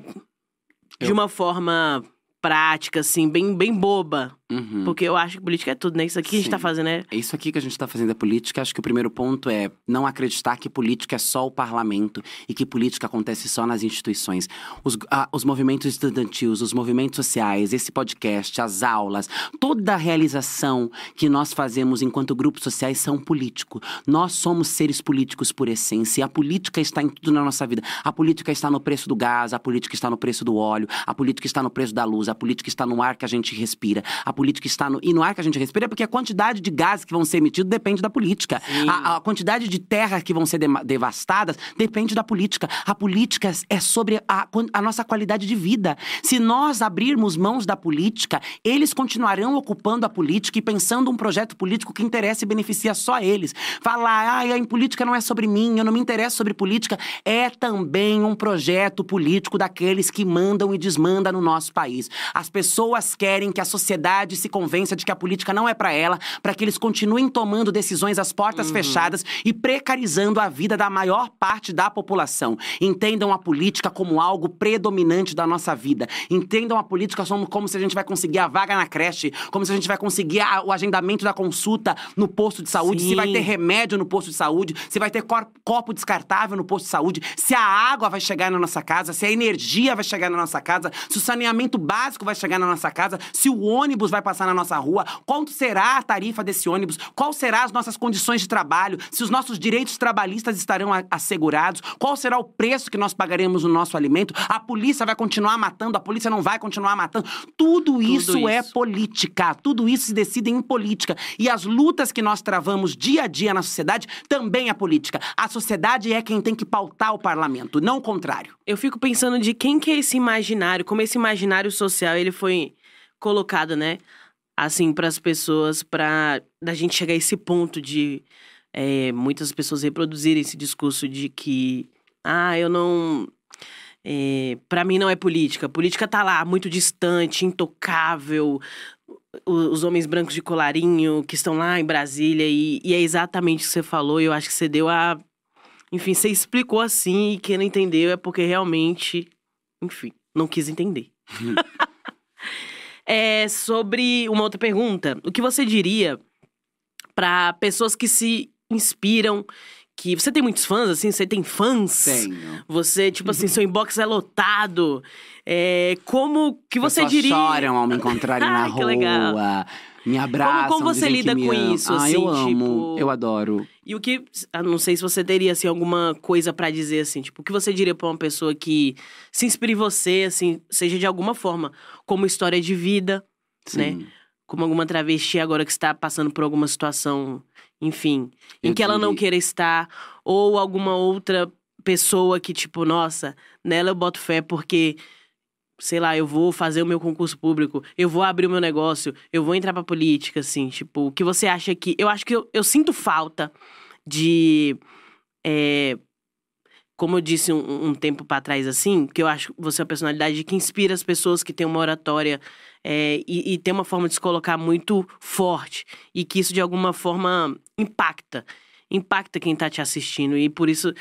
de uma forma prática, assim, bem, bem boba. Uhum. Porque eu acho que política é tudo, né? Isso aqui que a gente tá Sim. fazendo é É isso aqui que a gente está fazendo a política. Acho que o primeiro ponto é não acreditar que política é só o parlamento e que política acontece só nas instituições. Os, ah, os movimentos estudantis, os movimentos sociais, esse podcast, as aulas, toda a realização que nós fazemos enquanto grupos sociais são políticos. Nós somos seres políticos por essência e a política está em tudo na nossa vida. A política está no preço do gás, a política está no preço do óleo, a política está no preço da luz, a política está no ar que a gente respira, a política está no. E no ar que a gente respira é porque a quantidade de gases que vão ser emitidos depende da política. A, a quantidade de terras que vão ser dema- devastadas depende da política. A política é sobre a, a nossa qualidade de vida. Se nós abrirmos mãos da política, eles continuarão ocupando a política e pensando um projeto político que interessa e beneficia só eles. Falar, ah, a política não é sobre mim, eu não me interesso sobre política, é também um projeto político daqueles que mandam e desmandam no nosso país. As pessoas querem que a sociedade se convença de que a política não é para ela, para que eles continuem tomando decisões às portas fechadas e precarizando a vida da maior parte da população. Entendam a política como algo predominante da nossa vida. Entendam a política como, como se a gente vai conseguir a vaga na creche, como se a gente vai conseguir a- o agendamento da consulta no posto de saúde, se vai Sim. ter remédio no posto de saúde, se vai ter cor- copo descartável no posto de saúde, se a água vai chegar na nossa casa, se a energia vai chegar na nossa casa, se o saneamento básico vai chegar na nossa casa, se o ônibus vai passar na nossa rua, quanto será a tarifa desse ônibus, qual será as nossas condições de trabalho, se os nossos direitos trabalhistas estarão assegurados, qual será o preço que nós pagaremos no nosso alimento, a polícia vai continuar matando, a polícia não vai continuar matando. Tudo, isso, é isso. política, tudo isso se decide em política. E as lutas que nós travamos dia a dia na sociedade também é política. A sociedade é quem tem que pautar o parlamento, não o contrário. Eu fico pensando de quem que é esse imaginário, como esse imaginário social ele foi colocado, né? Assim, para as pessoas, para da gente chegar a esse ponto de é, muitas pessoas reproduzirem esse discurso de que, ah, eu não. É, para mim não é política. Política tá lá, muito distante, intocável. Os homens brancos de colarinho que estão lá em Brasília, e, e é exatamente o que você falou, eu acho que você deu a. Enfim, você explicou assim, e quem não entendeu é porque realmente, enfim, não quis entender. é sobre uma outra pergunta. O que você diria para pessoas que se inspiram, que você tem muitos fãs, assim, você tem fãs? Tenho. Você, tipo assim, seu inbox é lotado. É, como que você Pessoas diria? choram ao me encontrarem na Ai, que rua. Me abraçam. como você dizem que lida com isso, Ah, assim, eu amo, tipo- eu adoro. E o que. ah, Não sei se você teria, assim, alguma coisa pra dizer, assim. Tipo, o que você diria pra uma pessoa que se inspire em você, assim, seja de alguma forma, como história de vida, né? Sim. Como alguma travesti agora que está passando por alguma situação, enfim, em Eu que ela não queira estar, ou alguma outra pessoa que, tipo, nossa, nela eu boto fé porque. Sei lá, eu vou fazer o meu concurso público, eu vou abrir o meu negócio, eu vou entrar pra política, assim, tipo, o que você acha que. Eu acho que eu, eu sinto falta de. é, como eu disse um, um tempo pra trás, assim, que eu acho que você é uma personalidade que inspira as pessoas que tem uma oratória é, e, e tem uma forma de se colocar muito forte. E que isso, de alguma forma, impacta. Impacta quem tá te assistindo. E por isso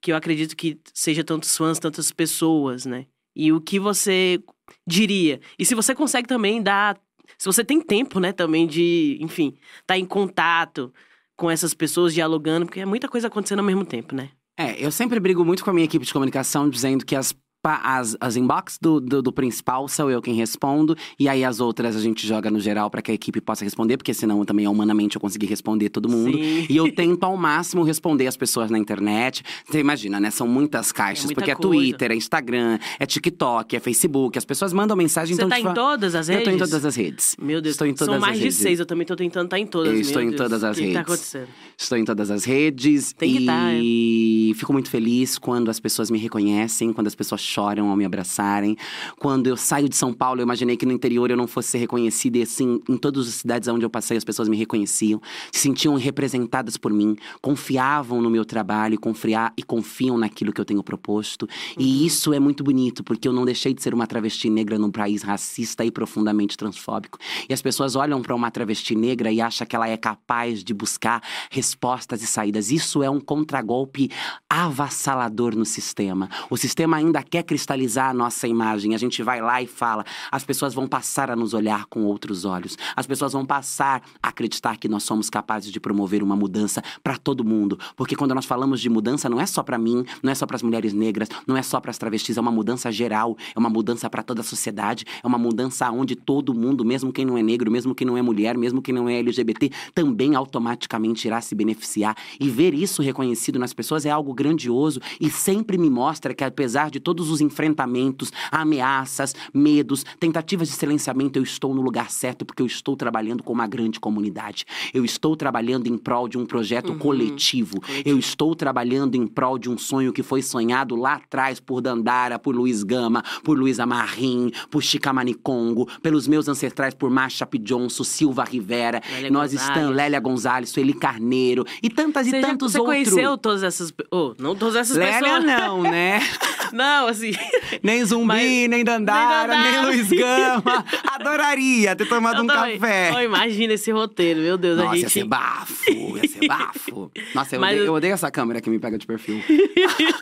que eu acredito que seja tantos fãs, tantas pessoas, né? E o que você. diria? E se você consegue também dar. Se você tem tempo, né, também de, enfim, estar em contato com essas pessoas, dialogando, porque é muita coisa acontecendo ao mesmo tempo, né? É, eu sempre brigo muito com a minha equipe de comunicação, dizendo que as as, as inbox do, do, do principal sou eu quem respondo, e aí as outras a gente joga no geral para que a equipe possa responder, porque senão também humanamente eu consegui responder todo mundo. Sim. E eu tento ao máximo responder as pessoas na internet. Você imagina, né? São muitas caixas, É muita porque é coisa. Twitter, é Instagram, é TikTok, é Facebook. As pessoas mandam mensagem, Você então tá tipo, em todas as Eu redes? tô em todas as redes. Meu Deus, Estou em todas são mais as de redes. seis, eu também tô tentando estar em todas. Eu estou em todas as O que tá redes. acontecendo? Estou em todas as redes. Tem que e tá, fico muito feliz quando as pessoas me reconhecem, quando as pessoas choram ao me abraçarem. Quando eu saio de São Paulo, eu imaginei que no interior eu não fosse ser reconhecida. E assim, em todas as cidades onde eu passei, as pessoas me reconheciam, se sentiam representadas por mim, confiavam no meu trabalho confia- e confiam naquilo que eu tenho proposto. E isso é muito bonito, porque eu não deixei de ser uma travesti negra num país racista e profundamente transfóbico. E as pessoas olham para uma travesti negra e acham que ela é capaz de buscar respostas e saídas. Isso é um contragolpe avassalador no sistema. O sistema ainda quer cristalizar a nossa imagem. A gente vai lá e fala, as pessoas vão passar a nos olhar com outros olhos. As pessoas vão passar a acreditar que nós somos capazes de promover uma mudança para todo mundo. Porque quando nós falamos de mudança, não é só para mim, não é só para as mulheres negras, não é só para as travestis, é uma mudança geral, é uma mudança para toda a sociedade, é uma mudança onde todo mundo, mesmo quem não é negro, mesmo quem não é mulher, mesmo quem não é LGBT, também automaticamente irá se beneficiar. E ver isso reconhecido nas pessoas é algo grandioso e sempre me mostra que, apesar de todos os enfrentamentos, ameaças, medos, tentativas de silenciamento, eu estou no lugar certo porque eu estou trabalhando com uma grande comunidade. Eu estou trabalhando em prol de um projeto coletivo. Eu estou trabalhando em prol de um sonho que foi sonhado lá atrás por Dandara, por Luiz Gama, por Luísa Marim, por Chica Manicongo, pelos meus ancestrais, por Macha Pidionso, Silva Rivera, Lélia nós estamos, Lélia Gonzalez, Sueli Carneiro e tantas Você, e já- tantos você outros. conheceu todas essas... Oh, não todas essas Lélia pessoas. não, né? Não, assim... Nem Zumbi, Mas- nem Dandara, nem nem, Dandara. Luiz Gama. Adoraria ter tomado eu um também. café. Oh, imagina esse roteiro, meu Deus. Nossa, a ia gente... ser bafo, ia ser bafo. Nossa, eu, Mas- odeio, eu odeio essa câmera que me pega de perfil.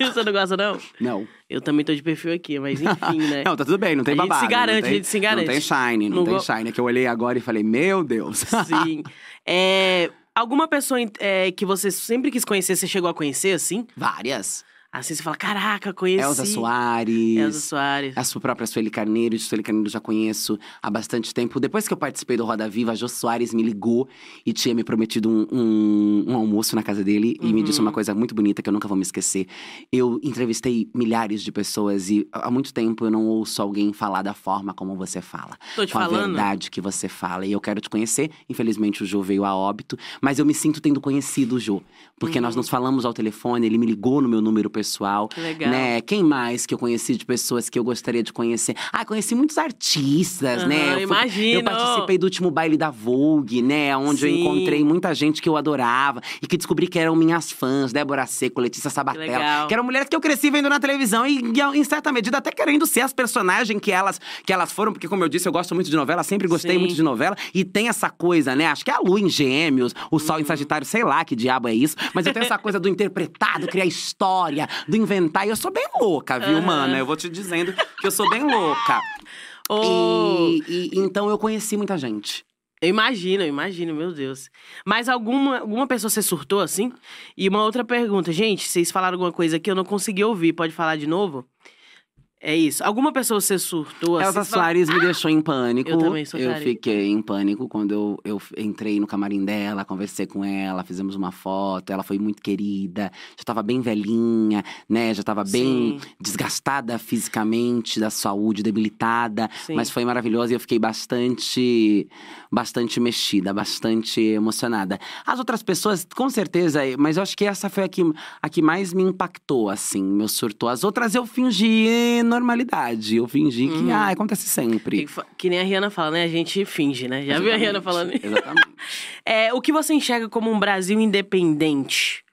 Você não gosta, não? Não. Eu também tô de perfil aqui, mas enfim, né? Não, tá tudo bem, não tem A gente se babado. garante, não tem, a gente se garante. Não tem shine, não, Não tem go- shine. É que eu olhei agora e falei, meu Deus. Sim. É, alguma pessoa é, que você sempre quis conhecer, você chegou a conhecer, assim? Várias. Assim, você fala, caraca, conheci. Elza Soares. Elza Soares. A sua própria Sueli Carneiro, de Sueli Carneiro eu já conheço há bastante tempo. Depois que eu participei do Roda Viva, a Jô Soares me ligou e tinha me prometido um, um- um almoço na casa dele e me Uhum. disse uma coisa muito bonita que eu nunca vou me esquecer. Eu entrevistei milhares de pessoas e há muito tempo eu não ouço alguém falar da forma como você fala. Tô te com a falando. verdade que você fala. E eu quero te conhecer. Infelizmente, o Jô veio a óbito, mas eu me sinto tendo conhecido o Jô. Porque nós nos falamos ao telefone, ele me ligou no meu número pessoal. Uhum. Que legal. Né? Quem mais que eu conheci de pessoas que eu gostaria de conhecer? Ah, conheci muitos artistas, né? Aham, Eu imagino. Eu participei do último baile da Vogue, né? Onde eu Sim. encontrei muita gente que eu adorava e que descobri que eram minhas fãs, Débora Seco, Letícia Sabatella. legal. Que eram mulheres que eu cresci vendo na televisão e, em certa medida, até querendo ser as personagens que elas, que elas foram, porque, como eu disse, eu gosto muito de novela, sempre gostei Sim. muito de novela. E tem essa coisa, né? Acho que é a lua em Gêmeos, o sol Uhum. em Sagitário, sei lá que diabo é isso. Mas eu tenho essa coisa do interpretar, do criar história, do inventar. E eu sou bem louca, viu, Aham. mana? Eu vou te dizendo que eu sou bem louca. Ô, E, e- então eu conheci muita gente. Eu imagino, eu imagino, meu Deus. Mas alguma, alguma pessoa você surtou assim? E uma outra pergunta, gente, vocês falaram alguma coisa aqui, eu não consegui ouvir, pode falar de novo? É isso. Alguma pessoa você surtou assim? Elza você fala- Soares me deixou em pânico. Eu também sou Eu Soares. fiquei em pânico quando eu, eu entrei no camarim dela, conversei com ela, fizemos uma foto. Ela foi muito querida, já tava bem velhinha, né? Já tava bem Sim. desgastada fisicamente, da saúde, debilitada. Sim. Mas foi maravilhosa e eu fiquei bastante, bastante mexida, bastante emocionada. As outras pessoas, com certeza, mas eu acho que essa foi a que, a que mais me impactou, assim, meu surto. As outras eu fingi normalidade. Eu fingi que, Uhum. ah, acontece sempre. Que, que nem a Rihanna fala, né? A gente finge, né? Já viu a Rihanna falando isso? Exatamente. É, o que você enxerga como um Brasil independente?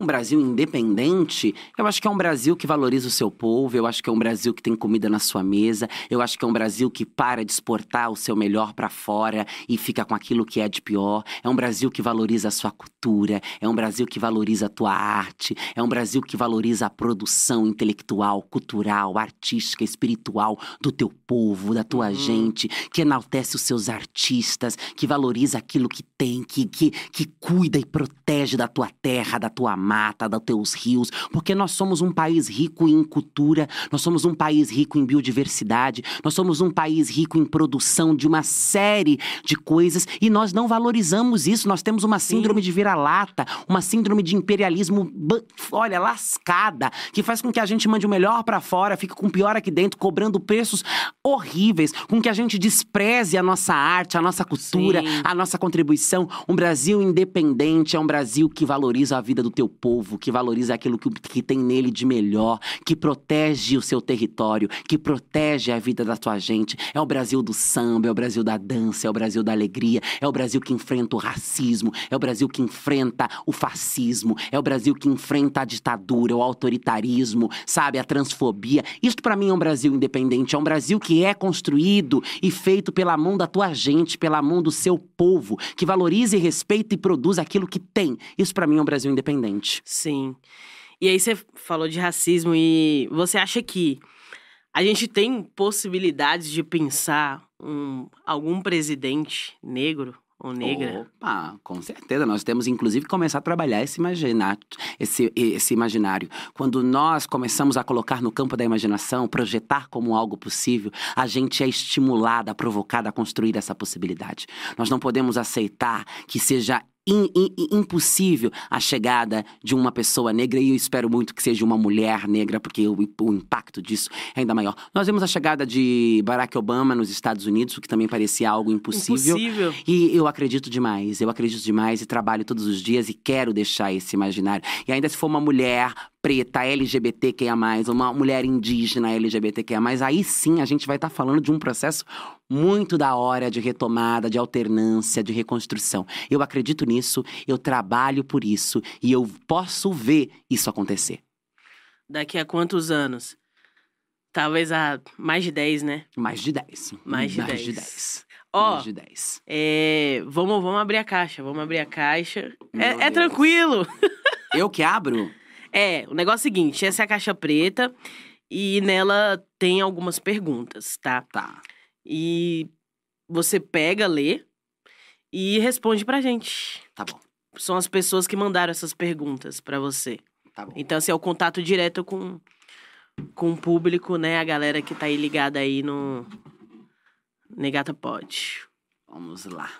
Um Brasil independente, eu acho que é um Brasil que valoriza o seu povo, eu acho que é um Brasil que tem comida na sua mesa, eu acho que é um Brasil que para de exportar o seu melhor para fora e fica com aquilo que é de pior. É um Brasil que valoriza a sua cultura, é um Brasil que valoriza a tua arte, é um Brasil que valoriza a produção intelectual, cultural, artística, espiritual do teu povo, da tua Uhum. gente, que enaltece os seus artistas, que valoriza aquilo que tem, que, que, que cuida e protege da tua terra, da tua mata, dos teus rios, porque nós somos um país rico em cultura, nós somos um país rico em biodiversidade, nós somos um país rico em produção de uma série de coisas e nós não valorizamos isso. Nós temos uma síndrome de vira-lata, uma síndrome de imperialismo, olha, lascada, que faz com que a gente mande o melhor pra fora, fique com o pior aqui dentro, cobrando preços horríveis, com que a gente despreze a nossa arte, a nossa cultura, Sim. a nossa contribuição. Um Brasil independente é um Brasil que valoriza a vida do teu povo, que valoriza aquilo que, que tem nele de melhor, que protege o seu território, que protege a vida da tua gente. É o Brasil do samba, é o Brasil da dança, é o Brasil da alegria, é o Brasil que enfrenta o racismo, é o Brasil que enfrenta o fascismo, é o Brasil que enfrenta a ditadura, o autoritarismo, sabe, a transfobia. Isto pra mim é um Brasil independente, é um Brasil que é construído e feito pela mão da tua gente, pela mão do seu povo, que valoriza e respeita e produz aquilo que tem. Isso pra mim é um Brasil independente. Sim. E aí você falou de racismo e você acha que a gente tem possibilidades de pensar um, algum presidente negro ou negra? Opa, com certeza. Nós temos, inclusive, que começar a trabalhar esse, esse, esse imaginário. Quando nós começamos a colocar no campo da imaginação, projetar como algo possível, a gente é estimulada, provocada a construir essa possibilidade. Nós não podemos aceitar que seja in- in- impossível a chegada de uma pessoa negra, e eu espero muito que seja uma mulher negra, porque o, o impacto disso é ainda maior. Nós vimos a chegada de Barack Obama nos Estados Unidos, o que também parecia algo impossível. Impossível. E eu acredito demais, eu acredito demais e trabalho todos os dias e quero deixar esse imaginário. E ainda se for uma mulher preta, LGBTQIA+, uma mulher indígena LGBTQIA+, aí sim a gente vai estar falando de um processo muito da hora de retomada, de alternância, de reconstrução. Eu acredito nisso, eu trabalho por isso e eu posso ver isso acontecer. Daqui a quantos anos? Talvez há mais de 10, né? Mais de 10. Mais de Mais 10. de 10. Ó, Mais de 10. é, vamos, vamos abrir a caixa, vamos abrir a caixa. Meu É, é tranquilo. Eu que abro? É, o negócio é o seguinte, essa é a caixa preta e nela tem algumas perguntas, tá? Tá. E você pega, lê e responde pra gente. Tá bom. São as pessoas que mandaram essas perguntas pra você. Tá bom. Então, assim, é o contato direto com, com o público, né? A galera que tá aí ligada aí no Negata Pod. Vamos lá.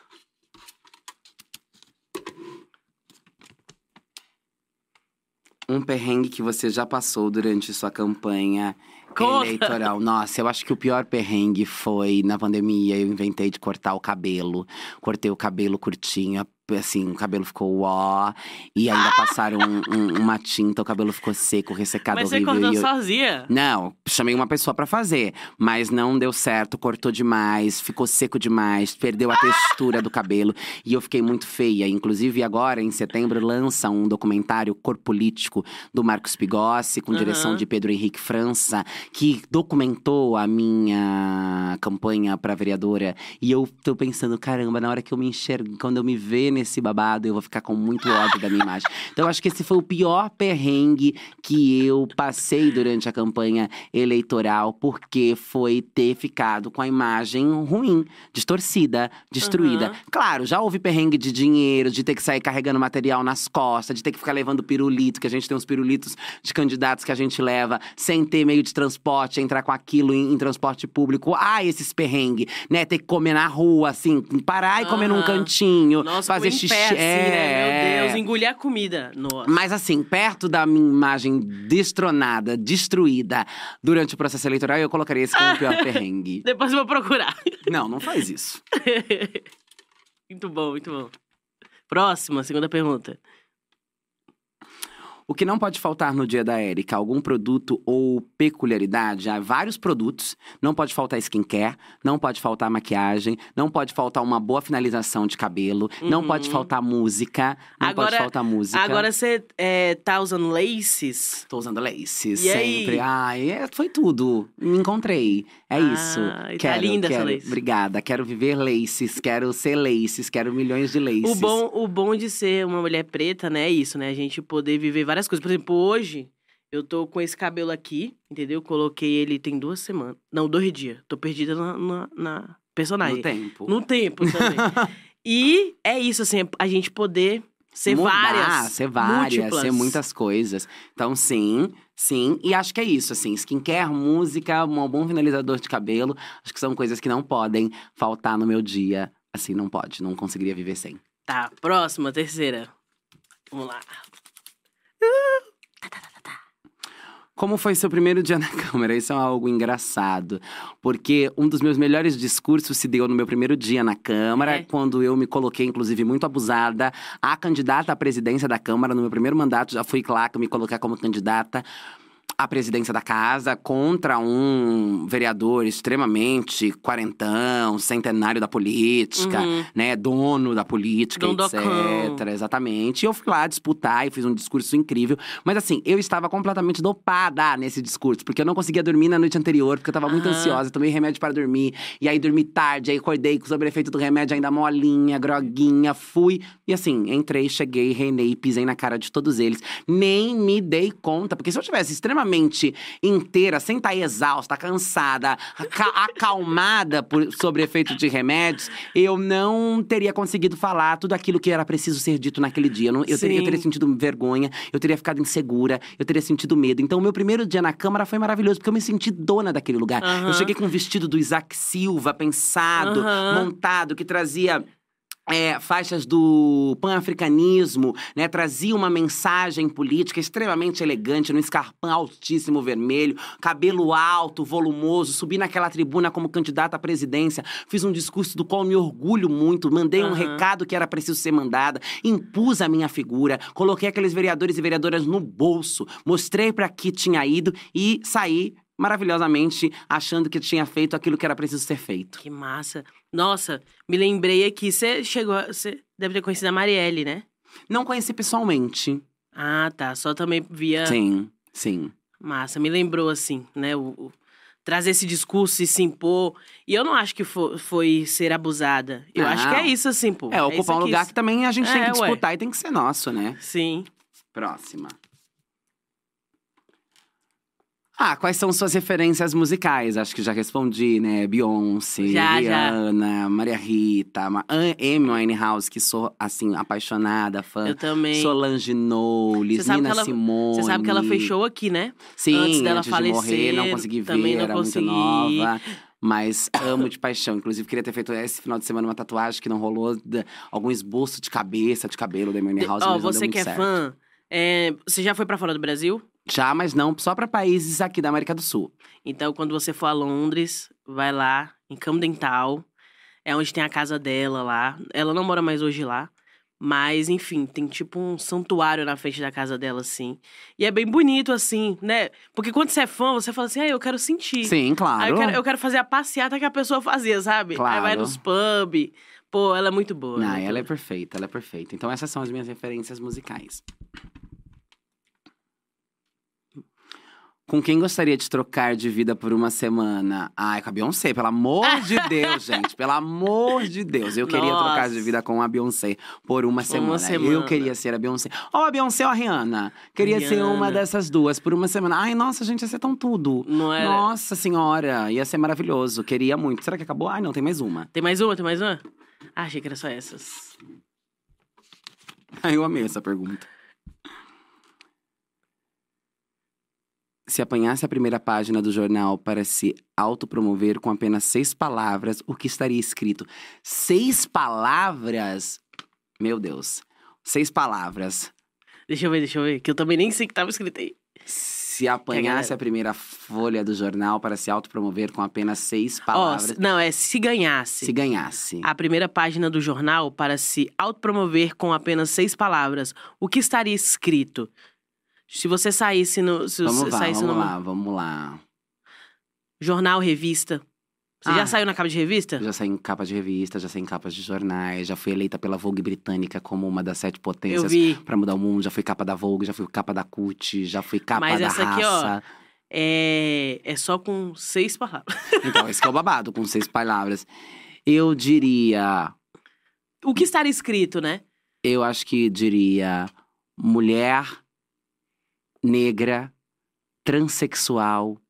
Um perrengue que você já passou durante sua campanha Conta. eleitoral. Nossa, eu acho que o pior perrengue foi na pandemia. Eu inventei de cortar o cabelo. Cortei o cabelo curtinho, assim, o cabelo ficou ó. E ainda passaram um- um- uma tinta, o cabelo ficou seco, ressecado Mas você horrível. cortou e eu- sozinha? não, chamei uma pessoa pra fazer, mas não deu certo, cortou demais, ficou seco demais, perdeu a textura do cabelo e eu fiquei muito feia. Inclusive, agora, em setembro, lança um documentário Corpo Político do Marcos Pigossi, com direção Aham. de Pedro Henrique França, que documentou a minha campanha pra vereadora. E eu tô pensando, caramba, na hora que eu me enxergo, quando eu me ver nesse babado, eu vou ficar com muito ódio da minha imagem. Então, eu acho que esse foi o pior perrengue que eu passei durante a campanha eleitoral, porque foi ter ficado com a imagem ruim, distorcida, destruída. Aham. Claro, já houve perrengue de dinheiro, de ter que sair carregando material nas costas, de ter que ficar levando pirulito, que a gente tem uns pirulitos de candidatos que a gente leva sem ter meio de transporte, entrar com aquilo em, em transporte público. Ah, esses perrengue, né? Ter que comer na rua, assim, parar e comer num cantinho, Nossa, fazer comer em pé, assim, é. né? Meu Deus, engolir a comida. Nossa. Mas assim, perto da minha imagem destronada, destruída durante o processo eleitoral, eu colocaria esse como o pior perrengue. Depois eu vou procurar. Não, não faz isso. muito bom, muito bom. Próxima, segunda pergunta. O que não pode faltar no dia da Érica? Algum produto ou peculiaridade? Há vários produtos. Não pode faltar skincare, não pode faltar maquiagem, não pode faltar uma boa finalização de cabelo, não pode faltar música, não pode Uhum. Agora- faltar música. Agora você é, tá usando laces? Tô usando laces E aí? sempre. Ai, é, foi tudo. Me encontrei. É Ah, isso. tá quero, linda essa quero. lace. Obrigada. Quero viver laces, quero ser laces, quero milhões de laces. O bom, o bom de ser uma mulher preta, né, é isso, né? A gente poder viver várias coisas. Por exemplo, hoje eu tô com esse cabelo aqui, entendeu? Coloquei ele tem duas semanas. Não, dois dias. Tô perdida na, na, na personagem. no tempo. No tempo também. e é isso, assim, a gente poder ser Mudar, várias. ser várias, múltiplas. ser muitas coisas. Então, sim, sim. E acho que é isso, assim. Skincare, música, um bom finalizador de cabelo. Acho que são coisas que não podem faltar no meu dia. Assim, não pode. Não conseguiria viver sem. Tá, próxima, terceira. Vamos lá. Como foi seu primeiro dia na Câmara? Isso é algo engraçado. Porque um dos meus melhores discursos se deu no meu primeiro dia na Câmara, É. quando eu me coloquei, inclusive, muito abusada, a candidata à presidência da Câmara. No meu primeiro mandato, já fui lá me colocar como candidata à presidência da casa contra um vereador extremamente quarentão, centenário da política, Uhum. né? Dono da política, Dondocão. etc. Exatamente. E eu fui lá disputar e fiz um discurso incrível. Mas assim, eu estava completamente dopada nesse discurso, porque eu não conseguia dormir na noite anterior, porque eu estava muito Aham. ansiosa, tomei remédio para dormir. E aí dormi tarde, aí acordei com o efeito do remédio ainda molinha, groguinha, fui. E assim, entrei, cheguei, reinei, pisei na cara de todos eles. Nem me dei conta, porque se eu tivesse extremamente inteira, sem estar exausta, cansada, aca- acalmada por, sobre efeito de remédios, eu não teria conseguido falar tudo aquilo que era preciso ser dito naquele dia. Eu, não- eu teria, eu teria sentido vergonha, eu teria ficado insegura, eu teria sentido medo. Então, o meu primeiro dia na Câmara foi maravilhoso, porque eu me senti dona daquele lugar. Eu Aham. cheguei com um vestido do Isaac Silva, pensado, Aham. montado, que trazia. É, faixas do pan-africanismo, né? Trazia uma mensagem política extremamente elegante, num escarpão altíssimo vermelho, cabelo alto, volumoso, subi naquela tribuna como candidata à presidência, fiz um discurso do qual me orgulho muito, mandei um Aham. recado que era preciso ser mandada, impus a minha figura, coloquei aqueles vereadores e vereadoras no bolso, mostrei para que tinha ido e saí maravilhosamente achando que tinha feito aquilo que era preciso ser feito. Que massa. Nossa, me lembrei aqui. Você chegou. Você deve ter conhecido a Marielle, né? Não conheci pessoalmente. Ah, tá. Só também via. Sim, sim. Massa. Me lembrou, assim, né? O, o- trazer esse discurso e se impor. E eu não acho que fo- foi, ser abusada. Eu acho que é isso, assim, pô. É, ocupar um aqui. lugar que também a gente tem É, que ué. disputar e tem que ser nosso, né? Sim. Próxima. Ah, quais são suas referências musicais? Acho que já respondi, né? Beyoncé, Já, já. Rihanna, Maria Rita, Ma- Amy Winehouse, que sou, assim, apaixonada, fã. Eu também. Solange Knowles, Nina ela- Simone. Você sabe que ela fez show aqui, né? Sim, antes dela de morrer, falecer, não consegui ver, não era consegui. muito nova. Mas amo de paixão. Inclusive, queria ter feito esse final de semana uma tatuagem que não rolou. algum esboço de cabeça, de cabelo da Amy House, Ó, você que é certo. fã, é, você já foi pra fora do Brasil? Já, mas não só para países aqui da América do Sul. Então, quando você for a Londres, vai lá, em Camden Town. É onde tem a casa dela lá. Ela não mora mais hoje lá. Mas, enfim, tem tipo um santuário na frente da casa dela, assim. E é bem bonito, assim, né? Porque quando você é fã, você fala assim, ah, eu quero sentir. Sim, claro. Aí eu quero, eu quero fazer a passeata que a pessoa fazia, sabe? Aí vai Claro. nos pub. Pô, ela é muito boa. Não, né? ela é perfeita, ela é perfeita. Então essas são as minhas referências musicais. Com quem gostaria de trocar de vida por uma semana? Ai, com a Beyoncé, pelo amor de Deus, gente. Pelo amor de Deus. Eu queria trocar de Nossa. vida com a Beyoncé por uma semana. Eu semana. queria ser a Beyoncé. Ou a Beyoncé ou a Rihanna. Queria ser uma Rihanna. dessas duas por uma semana. Ai, nossa, gente, ia ser tão tudo. Não é? Nossa senhora, ia ser maravilhoso. Queria muito. Será que acabou? Ai, não, tem mais uma. Tem mais uma? Tem mais uma? Ah, achei que era só essas. Ai, eu amei essa pergunta. Se apanhasse a primeira página do jornal para se autopromover com apenas seis palavras, o que estaria escrito? Seis palavras? Meu Deus. Seis palavras. Deixa eu ver, deixa eu ver. Que eu também nem sei o que tava escrito aí. Se apanhasse galera- a primeira folha do jornal para se autopromover com apenas seis palavras, se- não, é se ganhasse. se ganhasse. A primeira página do jornal para se autopromover com apenas seis palavras. O que estaria escrito? Se você saísse no. Se Vamos você lá, saísse vamos numa lá, vamos lá. jornal, revista. Você já Ah. saiu na capa de revista? Já saí em capa de revista, já saí em capas de jornais, já fui eleita pela Vogue britânica como uma das sete potências pra mudar o mundo, já fui capa da Vogue, já fui capa da CUT, já fui capa Mas da essa aqui, ó, raça. É, é só com seis palavras. Então, esse é o babado, com seis palavras. Eu diria. O que estaria escrito, né? Eu acho que diria mulher negra, transexual,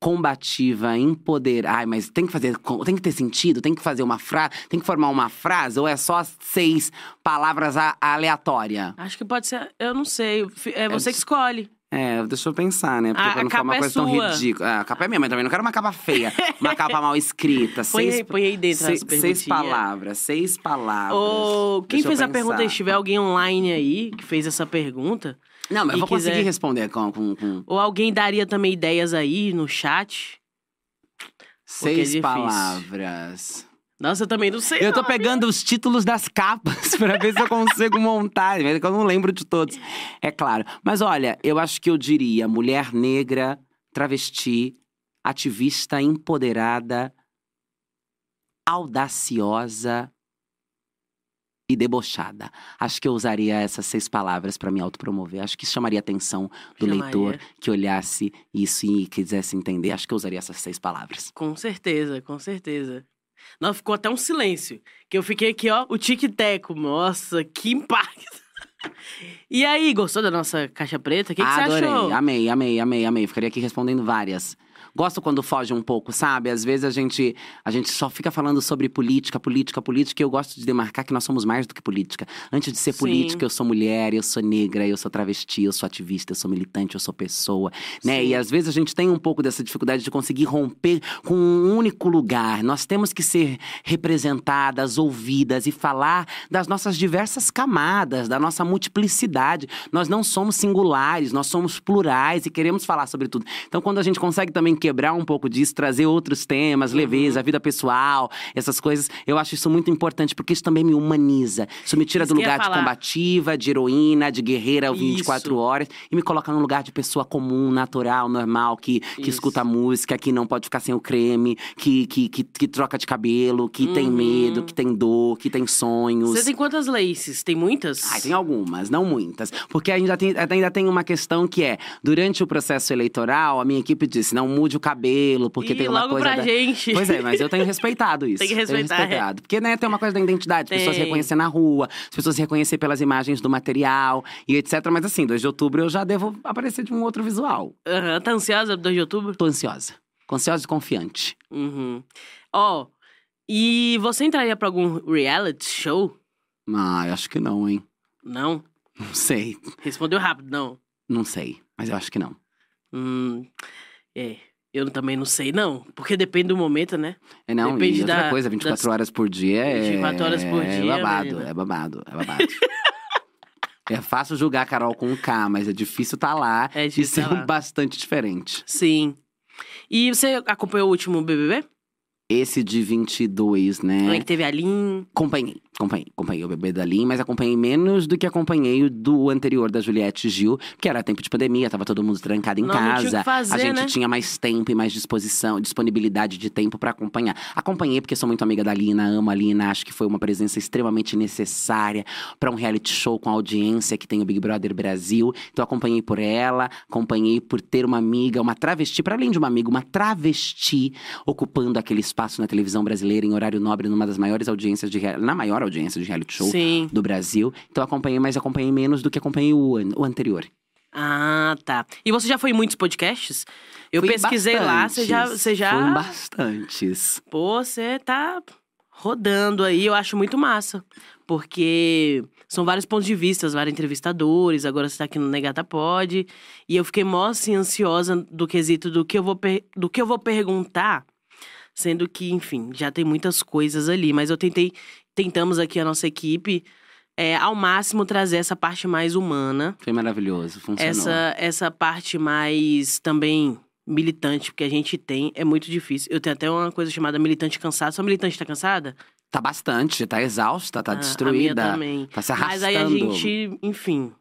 combativa, empoder. Ai, mas tem que fazer, tem que ter sentido, tem que fazer uma frase, tem que formar uma frase ou é só seis palavras a- aleatória? Acho que pode ser. Eu não sei. É você que escolhe. É, deixa eu pensar, né? Porque A- pra não ficar uma é coisa tão sua. ridícula. Ah, a capa é minha, mas também não quero uma capa feia. uma capa mal escrita. Põe seis, aí, põe aí dentro seis, seis palavras, seis palavras. Ô, quem Deixa fez a pergunta, se tiver alguém online aí que fez essa pergunta, Não, mas eu vou conseguir quiser- responder com, com, com ou alguém daria também ideias aí no chat. É seis difícil. palavras. Nossa, eu também não sei. Eu tô não. pegando os títulos das capas pra ver se eu consigo montar, mas é eu não lembro de todos. É claro. Mas olha, eu acho que eu diria mulher negra, travesti, ativista empoderada, audaciosa e debochada. Acho que eu usaria essas seis palavras pra me autopromover. Acho que isso chamaria a atenção do Chamaria. leitor que olhasse isso e quisesse entender. Acho que eu usaria essas seis palavras. Com certeza, com certeza. Não, ficou até um silêncio. Que eu fiquei aqui, ó, o tic-teco. Nossa, que impacto. E aí, gostou da nossa caixa preta? O que, que você Adorei, achou? amei, amei, amei, amei. Ficaria aqui respondendo várias. Gosto quando foge um pouco, sabe? Às vezes a gente, a gente só fica falando sobre política, política, política, e eu gosto de demarcar que nós somos mais do que política. Antes de ser Sim. política, eu sou mulher, eu sou negra, eu sou travesti, eu sou ativista, eu sou militante, eu sou pessoa, né? Sim. E às vezes a gente tem um pouco dessa dificuldade de conseguir romper com um único lugar. Nós temos que ser representadas, ouvidas e falar das nossas diversas camadas, da nossa multiplicidade. Nós não somos singulares, nós somos plurais e queremos falar sobre tudo. Então, quando a gente consegue também quebrar um pouco disso, trazer outros temas, Uhum. leveza, vida pessoal, essas coisas, eu acho isso muito importante, porque isso também me humaniza. Isso me tira Isso do lugar de combativa, de heroína, de guerreira 24 Isso. horas e me coloca num lugar de pessoa comum, natural, normal, que, que Isso. escuta música, que não pode ficar sem o creme, que, que, que, que troca de cabelo, que tem Uhum. medo, que tem dor, que tem sonhos. Você tem quantas laces? Tem muitas? Ai, tem algumas, não muitas. Porque ainda tem, ainda tem uma questão que é: durante o processo eleitoral, a minha equipe disse: não mude o cabelo, porque Ih, tem uma logo coisa. pra da- gente. Pois é, mas eu tenho respeitado isso. Tem que Tenho respeitar, é. respeitado. Porque, né, tem uma coisa da identidade, as pessoas Tem. reconhecer na rua, as pessoas reconhecer pelas imagens do material e etc. Mas assim, 2 de outubro eu já devo aparecer de um outro visual. Aham, tá ansiosa pro 2 de outubro? Tô ansiosa. Ansiosa e confiante. Uhum. Ó, e você entraria pra algum reality show? Ah, eu acho que não, hein? Não? Não sei. Respondeu rápido, não. Não sei. Mas eu acho que não. Hum, é, eu também não sei, não. Porque depende do momento, né? É não, Depende e outra da- coisa, 24 das- horas por dia é. 24 horas por é dia, babado, menina. é babado, é babado. é fácil julgar a Carol com K, mas é difícil estar lá É e difícil ser tá bastante diferente. Sim. E você acompanhou o último BBB? Esse de 22, Como é né? que teve a Lin? Acompanhei, acompanhei, acompanhei o bebê da Lin, mas acompanhei menos do que acompanhei o do anterior da Juliette Gil, que era tempo de pandemia, tava todo mundo trancado em Não, não casa. que fazer, a gente né? tinha mais tempo e mais disposição, disponibilidade de tempo pra acompanhar. Acompanhei porque sou muito amiga da Lina, amo a Lina, acho que foi uma presença extremamente necessária pra um reality show com a audiência que tem o Big Brother Brasil. Então acompanhei por ela, acompanhei por ter uma amiga, uma travesti, para além de uma amiga, uma travesti ocupando aquele espaço na televisão brasileira em horário nobre numa das maiores audiências de na maior audiência de reality show Sim. do Brasil. Então acompanhei, mas acompanhei menos do que acompanhei o, an- o anterior. Ah, tá. E você já foi em muitos podcasts? Eu Fui pesquisei lá, você já, bastantes, você já. Fui bastantes. Pô, você tá rodando aí, eu acho muito massa. Porque são vários pontos de vista, vários entrevistadores, agora você tá aqui no Negata Pod. E eu fiquei mó assim, ansiosa do quesito do que eu vou, do que eu vou perguntar. Sendo que, enfim, já tem muitas coisas ali. Mas eu tentei, tentamos aqui a nossa equipe, é, ao máximo trazer essa parte mais humana. Foi maravilhoso, funcionou. Essa, essa parte mais também militante que a gente tem é muito difícil. Eu tenho até uma coisa chamada militante cansada. Sua militante tá cansada? Tá bastante, tá exausta, tá Ah, A minha destruída. também. Tá se Mas arrastando. aí a gente, enfim.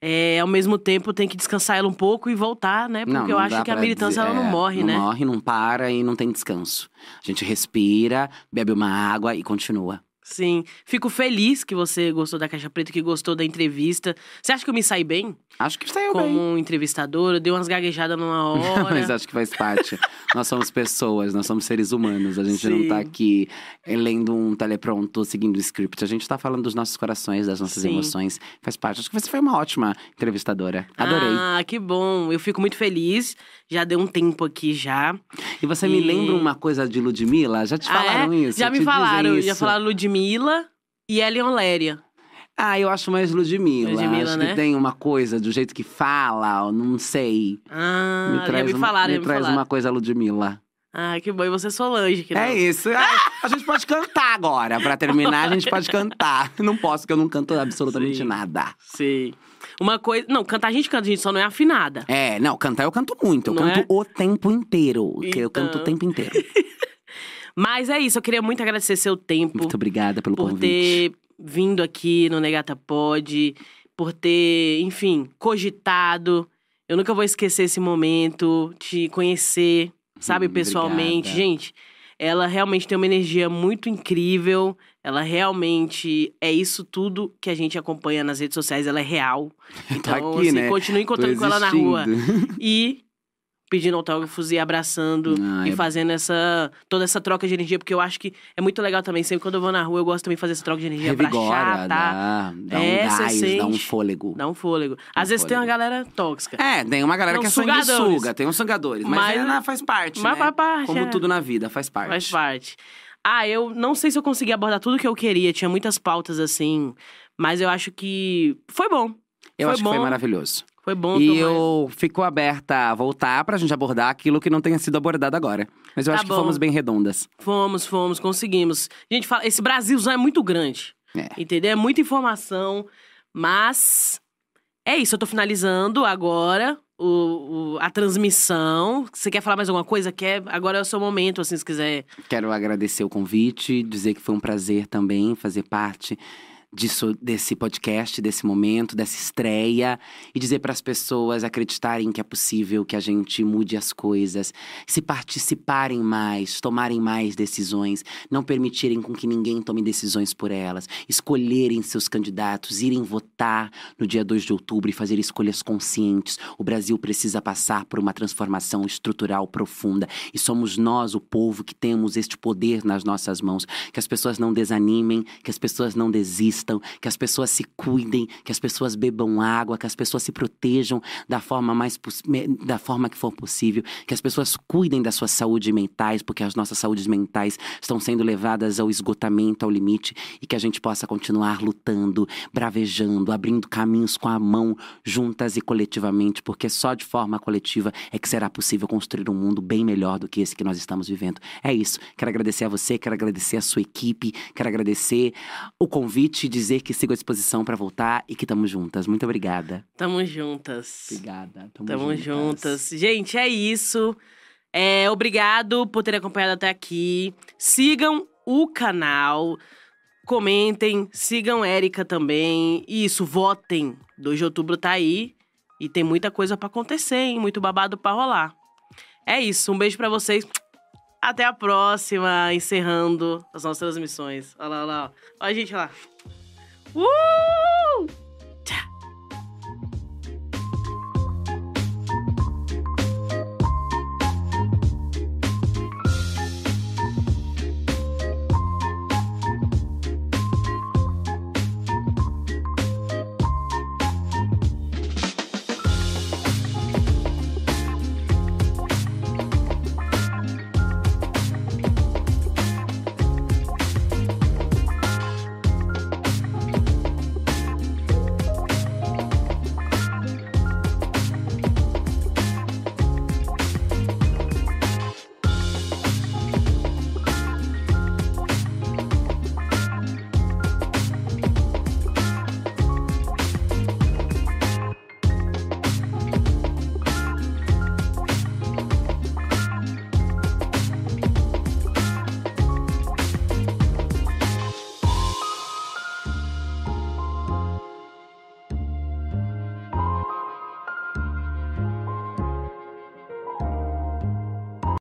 É, ao mesmo tempo tem que descansar ela um pouco e voltar, né? Porque Não, eu não acho dá que a militância dizer- ela não é, morre, não né? morre, não para e não tem descanso. A gente respira, bebe uma água e continua. Sim. Fico feliz que você gostou da Caixa Preta, que gostou da entrevista. Você acha que eu me saí bem Acho que saiu como bem. um entrevistador? Eu dei umas gaguejadas numa hora. Mas acho que faz parte. nós somos pessoas, nós somos seres humanos. A gente não tá Sim. aqui eh, lendo um telepronto, seguindo o script. A gente tá falando dos nossos corações, das nossas Sim. emoções. Faz parte. Acho que você foi uma ótima entrevistadora. Adorei. Ah, que bom. Eu fico muito feliz. Já deu um tempo aqui já. e você me e- lembra uma coisa de Ludmilla? Já te Ah, falaram é? isso? Já me falaram. Já falaram Ludmilla e Elion Léria. Ah, eu acho mais Ludmilla. Ludmilla, acho né? que tem uma coisa do jeito que fala, não sei. Ah, me traz me uma, falaram, me me traz falaram. uma coisa Ludmilla. Ah, que bom. E você é Solange, que não. É isso. Ah, a gente pode cantar agora. Pra terminar, a gente pode cantar. Não posso, porque eu não canto absolutamente Sim. nada. Sim. Uma coisa. Não, cantar a gente canta, a gente só não é afinada. É, não, cantar eu canto muito. Eu Não canto é? o tempo inteiro. Que eu canto o Então. tempo inteiro. Mas é isso, eu queria muito agradecer seu tempo Muito obrigada pelo por convite. ter vindo aqui no Negata Pod, por ter, enfim, cogitado. Eu nunca vou esquecer esse momento, te conhecer, sabe, Hum, pessoalmente. obrigada. Gente, ela realmente tem uma energia muito incrível. Ela realmente é isso tudo que a gente acompanha nas redes sociais, ela é real. Então, Tô aqui, assim, né? continue encontrando com ela na rua. E pedindo autógrafos e abraçando Ah, e é- fazendo essa toda essa troca de energia, porque eu acho que é muito legal também. Sempre quando eu vou na rua, eu gosto também de fazer essa troca de energia Revigora, abraçar, tá? dá, dá É, um gás, dá um fôlego. Dá um fôlego. Às vezes tem uma fôlego. galera tóxica. É, tem uma galera Não, que é sanguessuga, tem uns sugadores. Mas, Mas- é, né, faz parte, Mas né? faz parte, Como é. tudo na vida, faz parte. Faz parte. Ah, eu não sei se eu consegui abordar tudo que eu queria. Tinha muitas pautas assim. Mas eu acho que foi bom. Eu Foi acho que foi bom. maravilhoso. Foi bom E eu fico aberta a voltar pra gente abordar aquilo que não tenha sido abordado agora. Mas eu Tá acho que bom. fomos bem redondas. Fomos, fomos, conseguimos. Gente, fala, esse Brasilzão é muito grande. É. Entendeu? É muita informação. Mas é isso, eu tô finalizando agora o, o- a transmissão. Você quer falar mais alguma coisa? Quer? Agora é o seu momento, assim, se quiser. Quero agradecer o convite, dizer que foi um prazer também fazer parte disso, desse podcast, desse momento, dessa estreia e dizer para as pessoas acreditarem que é possível que a gente mude as coisas, se participarem mais, tomarem mais decisões, não permitirem com que ninguém tome decisões por elas, escolherem seus candidatos, irem votar no dia 2 de outubro e fazer escolhas conscientes. O Brasil precisa passar por uma transformação estrutural profunda e somos nós, o povo, que temos este poder nas nossas mãos. Que as pessoas não desanimem, que as pessoas não desistam, que as pessoas se cuidem, que as pessoas bebam água, que as pessoas se protejam da forma mais da forma que for possível, que as pessoas cuidem da sua saúde mentais, porque as nossas saúdes mentais estão sendo levadas ao esgotamento, ao limite, e que a gente possa continuar lutando, bravejando, abrindo caminhos com a mão, juntas e coletivamente, porque só de forma coletiva é que será possível construir um mundo bem melhor do que esse que nós estamos vivendo. É isso. Quero agradecer a você, quero agradecer a sua equipe, quero agradecer o convite e dizer que sigo à disposição para voltar e que estamos juntas. Muito obrigada. Tamo juntas. Obrigada. Tamo, Tamo juntas. Gente, é isso. É, obrigado por terem acompanhado até aqui. Sigam o canal. Comentem, sigam Érica também. Isso, votem. 2 de outubro tá aí. E tem muita coisa pra acontecer, hein? Muito babado pra rolar. É isso, um beijo pra vocês. Até a próxima, encerrando as nossas transmissões. Olha lá, olha lá. Olha a gente lá. Woo!